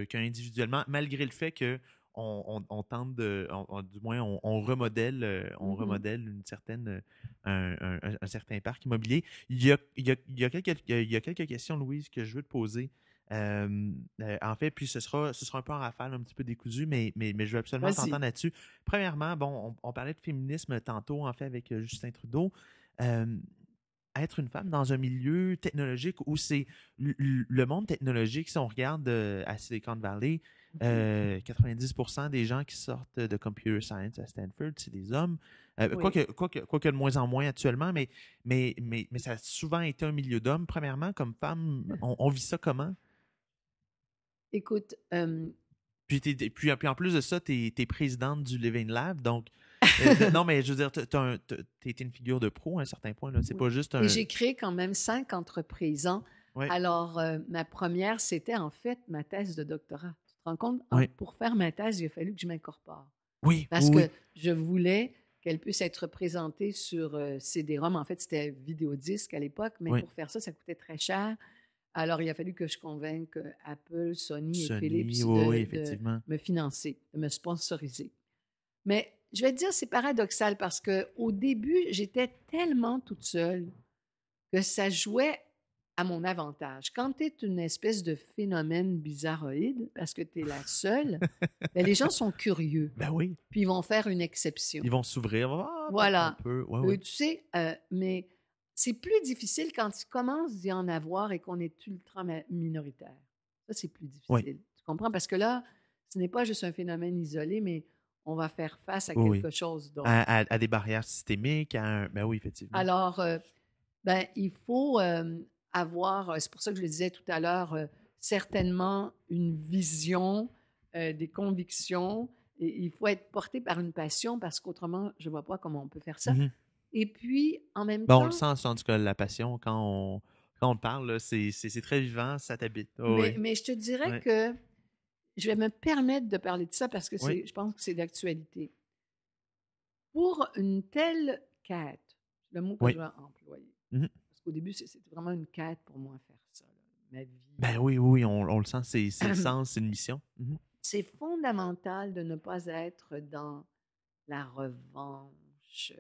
qu'individuellement, malgré le fait que on, tente de, du moins, on, remodèle, euh, on remodèle une certaine, un, certain parc immobilier. Il y, a, il, y a, quelques, il y a quelques questions, Louise, que je veux te poser. Euh, en fait, puis ce sera, ce sera un peu en rafale, un petit peu décousu, mais, mais, mais je veux absolument t'entendre là-dessus. Premièrement, bon, on, parlait de féminisme tantôt, en fait, avec euh, Justin Trudeau être une femme dans un milieu technologique où c'est le monde technologique, si on regarde à Silicon Valley, 90% euh, des gens qui sortent de computer science à Stanford, c'est des hommes. Euh, quoique, quoi de moins en moins actuellement, mais, mais, mais, mais ça a souvent été un milieu d'hommes. Premièrement, comme femme, on, vit ça comment? Écoute. Puis, puis, en plus de ça, tu es, présidente du Living Lab, donc. Euh, non, mais je veux dire, tu es une figure de pro à un certain point. C'est pas juste un. j'ai créé quand même cinq entreprises. Hein. Alors, ma première, c'était en fait ma thèse de doctorat rends compte, ah, pour faire ma thèse, il a fallu que je m'incorpore. Oui. Parce que je voulais qu'elle puisse être présentée sur euh, CD-ROM. En fait, c'était vidéodisque à l'époque, mais pour faire ça, ça coûtait très cher. Alors, il a fallu que je convainque euh, Apple, Sony, et Philips de, me financer, de me sponsoriser. Mais je vais te dire, c'est paradoxal parce qu'au début, j'étais tellement toute seule que ça jouait à mon avantage. Quand tu es une espèce de phénomène bizarroïde, parce que tu es la seule, ben, les gens sont curieux. Ben oui. Puis ils vont faire une exception. Ils vont s'ouvrir. Ah, voilà. Euh, tu sais, euh, mais c'est plus difficile quand tu commences d'y en avoir et qu'on est ultra minoritaire. Ça, c'est plus difficile. Tu comprends? Parce que là, ce n'est pas juste un phénomène isolé, mais on va faire face à quelque chose d'autre. À, des barrières systémiques, à ben oui, effectivement. Alors, euh, ben, il faut avoir, euh, c'est pour ça que je le disais tout à l'heure, certainement une vision, des convictions. Et il faut être porté par une passion parce qu'autrement, je ne vois pas comment on peut faire ça. Mmh et puis, en même temps. on le sent, en tout cas, la passion, quand on, quand on parle, c'est très vivant, ça t'habite. Oh mais, je te dirais que je vais me permettre de parler de ça parce que je pense que c'est d'actualité. Pour une telle quête, le mot que je vais employer, mmh parce qu'au début, c'était vraiment une quête pour moi faire ça, ma vie. Ben oui, oui, on, le sent, c'est le sens, c'est une mission. Mmh c'est fondamental de ne pas être dans la revanche,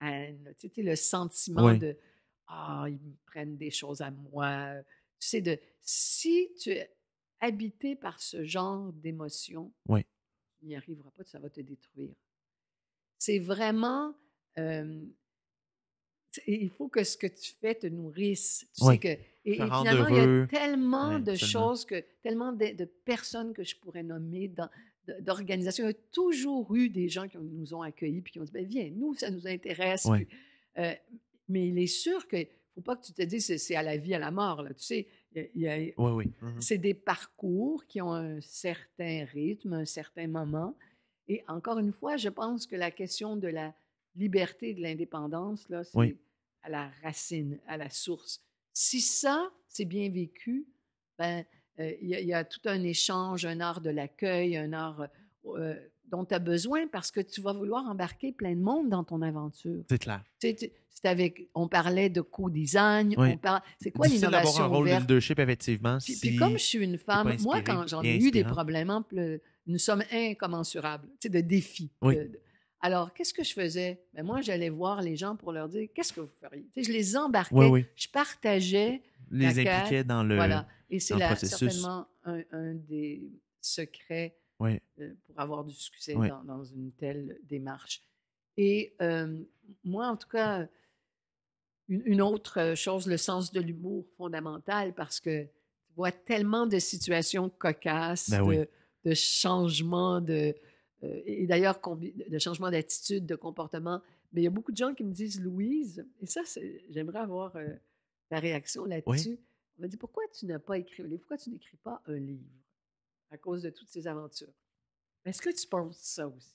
la haine, tu sais, le sentiment de ah, ils me prennent des choses à moi. Tu sais, de si tu es habité par ce genre d'émotion, oui. tu n'y arriveras pas, ça va te détruire. C'est vraiment. Il faut que ce que tu fais te nourrisse. Tu sais que, et, finalement, il y a tellement de choses, que, tellement de, personnes que je pourrais nommer dans, d'organisations. Il y a toujours eu des gens qui nous ont accueillis puis qui ont dit ben, Viens, nous, ça nous intéresse. Euh, mais il est sûr qu'il ne faut pas que tu te dises c'est à la vie, à la mort. Là. Tu sais, oui, oui. Mmh c'est des parcours qui ont un certain rythme, un certain moment. Et encore une fois, je pense que la question de la liberté et de l'indépendance, là, c'est à la racine, à la source. Si ça, c'est bien vécu, ben, euh, il y, a tout un échange, un art de l'accueil, un art euh, dont tu as besoin parce que tu vas vouloir embarquer plein de monde dans ton aventure. C'est clair. C'est avec, on parlait de co-design, c'est quoi l'innovation d'avoir un rôle de leadership, effectivement. Puis, comme je suis une femme, moi, quand j'en ai eu des problèmes, nous sommes incommensurables, de défis. Alors, qu'est-ce que je faisais? Ben, moi, j'allais voir les gens pour leur dire, qu'est-ce que vous feriez? je les embarquais, je partageais. Les impliquais dans le Voilà. Et c'est certainement un, un des secrets euh, pour avoir du succès dans, une telle démarche. Et euh, moi, en tout cas, une, autre chose, le sens de l'humour fondamental, parce que tu vois tellement de situations cocasses, ben de, changements, de, euh, et d'ailleurs de changements d'attitude, de comportement. Mais il y a beaucoup de gens qui me disent, Louise, et ça, j'aimerais avoir ta réaction là-dessus. On m'a dit, pourquoi tu n'as pas écrit un livre? Pourquoi tu n'écris pas un livre? à cause de toutes ces aventures? Est-ce que tu penses ça aussi?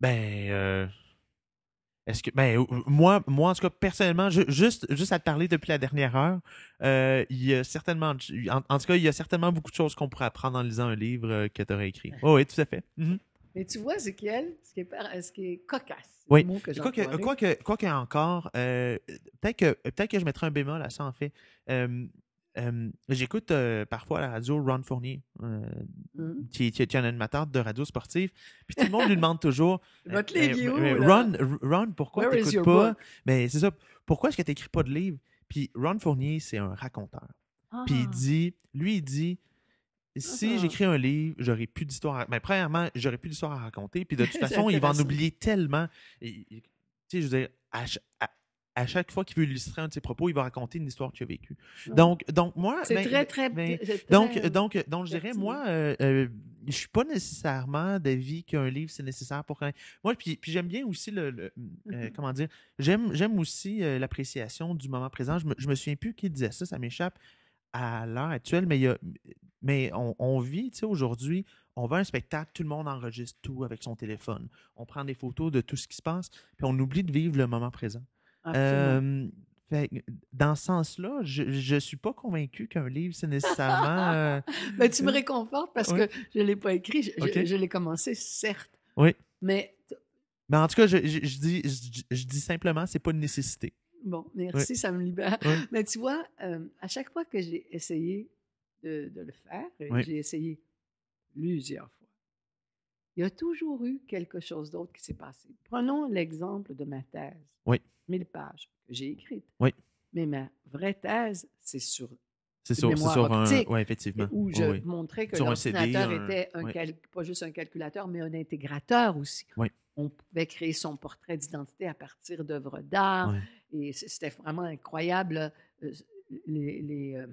Ben, euh, est-ce que, ben, moi, moi, en tout cas, personnellement, juste, juste à te parler depuis la dernière heure, euh, il y a certainement, en, tout cas, il y a certainement beaucoup de choses qu'on pourrait apprendre en lisant un livre euh, que tu aurais écrit. Oh, oui, tout à fait. Mm-hmm. Mais tu vois, Ezekiel, ce qui est, ce qui est cocasse. Oui. quoi, que, quoi, que, quoi que encore, peut-être que, peut que je mettrai un bémol à ça, en fait j'écoute parfois à la radio Ron Fournier, mmh. qui, est un animateur de radio sportive. Puis tout le monde lui demande toujours Votre livre, Ron, Ron, pourquoi tu pas? Mais c'est ça, pourquoi est-ce que tu n'écris pas de livre? Puis Ron Fournier, c'est un raconteur. Puis il ah. dit, lui, il dit si ah. j'écris un livre, j'aurai plus d'histoire. Mais ben, premièrement, j'aurai plus d'histoire à raconter. Puis de toute façon, il va en oublier tellement. tu sais, je veux dire, à, à chaque fois qu'il veut illustrer un de ses propos, il va raconter une histoire qu'il a vécue. Donc, donc moi, c'est ben, très, très, ben, donc, donc, donc, je dirais, moi, euh, euh, je suis pas nécessairement d'avis qu'un livre c'est nécessaire pour moi. Puis, puis j'aime bien aussi le, euh, mm-hmm. comment dire, j'aime, j'aime aussi l'appréciation du moment présent. Je me, je me souviens plus qui disait ça, ça m'échappe à l'heure actuelle, mais il y a, mais on, on vit, tu sais, aujourd'hui, on va à un spectacle, tout le monde enregistre tout avec son téléphone. On prend des photos de tout ce qui se passe, puis on oublie de vivre le moment présent dans ce sens-là, je ne suis pas convaincu qu'un livre, c'est nécessairement. Euh, ben, tu me réconfortes parce que je ne l'ai pas écrit. Je, l'ai commencé, certes. Oui. Mais. Ben, en tout cas, je, dis, je, dis simplement, c'est pas une nécessité. Bon, merci, ça me libère. Mais tu vois, à chaque fois que j'ai essayé de, de, le faire, j'ai essayé plusieurs fois, il y a toujours eu quelque chose d'autre qui s'est passé. Prenons l'exemple de ma thèse. Oui. 1000 pages que j'ai écrites. Oui. Mais ma vraie thèse, c'est sur c'est sur, sur un. Oui, effectivement. Où je montrais que l'ordinateur était un pas juste un calculateur, mais un intégrateur aussi. Oui. On pouvait créer son portrait d'identité à partir d'œuvres d'art. Et c'était vraiment incroyable. Euh, les, les, euh,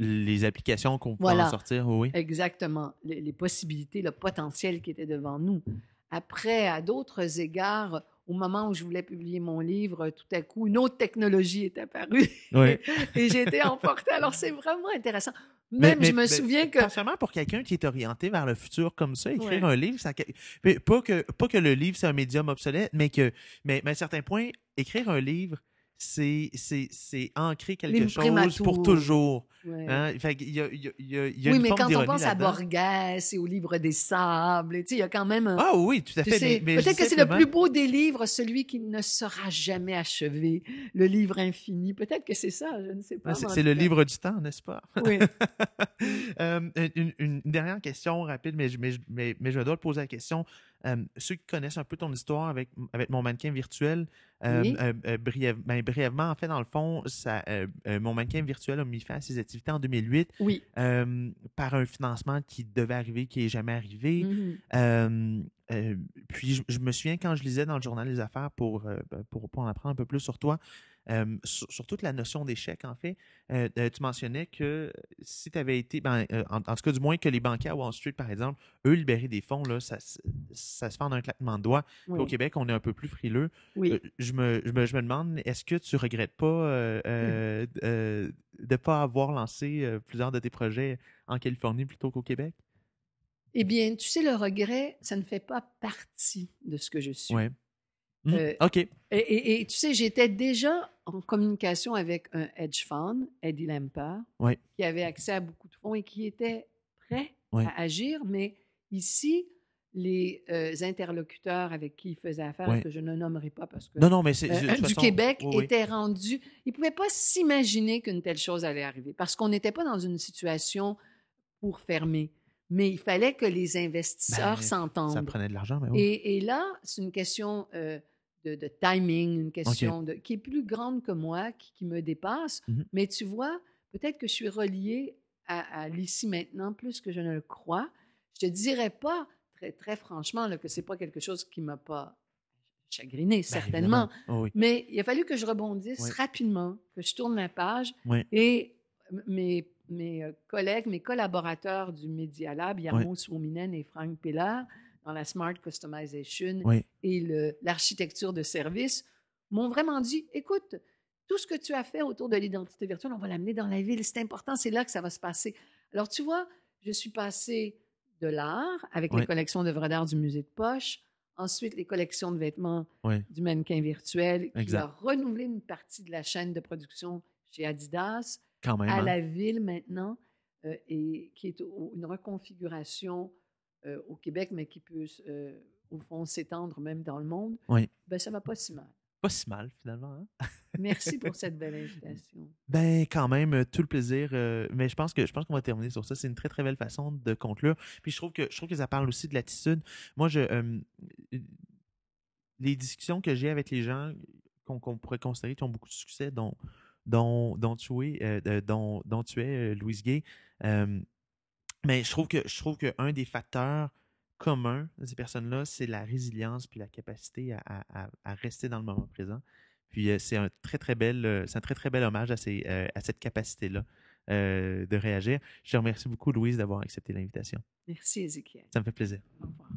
les applications qu'on peut en sortir, oui. Exactement. Les, possibilités, le potentiel qui était devant nous. Après, à d'autres égards, au moment où je voulais publier mon livre, tout à coup, une autre technologie est apparue. et j'ai été emportée. Alors, c'est vraiment intéressant. Même, je me souviens que. Sincèrement, pour quelqu'un qui est orienté vers le futur comme ça, écrire un livre, ça... pas, que, pas que le livre, c'est un médium obsolète, mais que, mais, mais à un certain point, écrire un livre, c'est, c'est, c'est ancrer quelque chose pour toujours. Hein? il y a, y a, y a oui, mais quand on pense à Borges et au livre des sables, il y a quand même. Ah oui, tout à fait. peut-être que c'est le plus beau des livres, celui qui ne sera jamais achevé, le livre infini. Peut-être que c'est ça, je ne sais pas. c'est, le livre du temps, n'est-ce pas? Oui. Euh, une, dernière question rapide, mais, mais, mais, mais je dois te poser la question. Euh, ceux qui connaissent un peu ton histoire avec, avec mon mannequin virtuel, euh, euh, ben, brièvement, en fait, dans le fond, ça, mon mannequin virtuel a mis fin à ses activités en 2008 oui. par un financement qui devait arriver, qui n'est jamais arrivé. Mm-hmm. puis, je, me souviens quand je lisais dans le journal des affaires pour, ben, pour, pour en apprendre un peu plus sur toi, sur, toute la notion d'échec, en fait, euh, tu mentionnais que si tu avais été, ben, en, tout cas, du moins que les banquiers à Wall Street, par exemple, eux, libérer des fonds, là, ça, ça se fait en un claquement de doigts. Au Québec, on est un peu plus frileux. je, me, je, me, je, me, demande, est-ce que tu regrettes pas de ne pas avoir lancé plusieurs de tes projets en Californie plutôt qu'au Québec? Eh bien, tu sais, le regret, ça ne fait pas partie de ce que je suis. Mmh. Euh, OK. Et, tu sais, j'étais déjà en communication avec un hedge fund, Eddie Lamper, qui avait accès à beaucoup de fonds et qui était prêt à agir, mais ici, les euh, interlocuteurs avec qui il faisait affaire, que je ne nommerai pas parce que non, non, mais c'est, euh, du Québec étaient rendus. Ils ne pouvaient pas s'imaginer qu'une telle chose allait arriver parce qu'on n'était pas dans une situation pour fermer. Mais il fallait que les investisseurs ben, s'entendent. Ça prenait de l'argent, mais oui. et, et, là, c'est une question de, timing, une question de, qui est plus grande que moi, qui, me dépasse. Mmh Mais tu vois, peut-être que je suis reliée à, l'ici maintenant plus que je ne le crois. Je te dirais pas très, très franchement là, que c'est pas quelque chose qui m'a pas chagriné, ben, certainement. Oh Mais il a fallu que je rebondisse rapidement, que je tourne la page. Et mes, mes euh, collègues, mes collaborateurs du Media Lab, Yarmo Suominen et Frank Piller, dans la Smart Customization et l'architecture de service, m'ont vraiment dit, écoute, tout ce que tu as fait autour de l'identité virtuelle, on va l'amener dans la ville. C'est important, c'est là que ça va se passer. Alors, tu vois, je suis passée de l'art avec les collections d'œuvres d'art du musée de poche, ensuite les collections de vêtements du mannequin virtuel, qui a renouvelé une partie de la chaîne de production chez Adidas, à hein? la ville maintenant, euh, et qui est une reconfiguration euh, au Québec, mais qui peut, euh, au fond, s'étendre même dans le monde, oui. ben, ça va pas si mal. Pas si mal, finalement. Hein? Merci pour cette belle invitation. Ben, quand même, euh, tout le plaisir. mais je pense que je pense qu'on va terminer sur ça. C'est une très, très belle façon de conclure. Puis je trouve que je trouve que ça parle aussi de l'attitude. Moi, je les discussions que j'ai avec les gens qu'on pourrait considérer qui ont beaucoup de succès, dont, dont, dont tu es, dont, dont, tu es Louise Gay, mais je trouve que je trouve qu'un des facteurs communs de ces personnes-là, c'est la résilience puis la capacité à, rester dans le moment présent. Puis euh, c'est un très très bel, euh, c'est un très très bel hommage à, ces, euh, à cette capacité-là de réagir. Je te remercie beaucoup, Louise, d'avoir accepté l'invitation. Merci, Ezekiel. Ça me fait plaisir. Au revoir.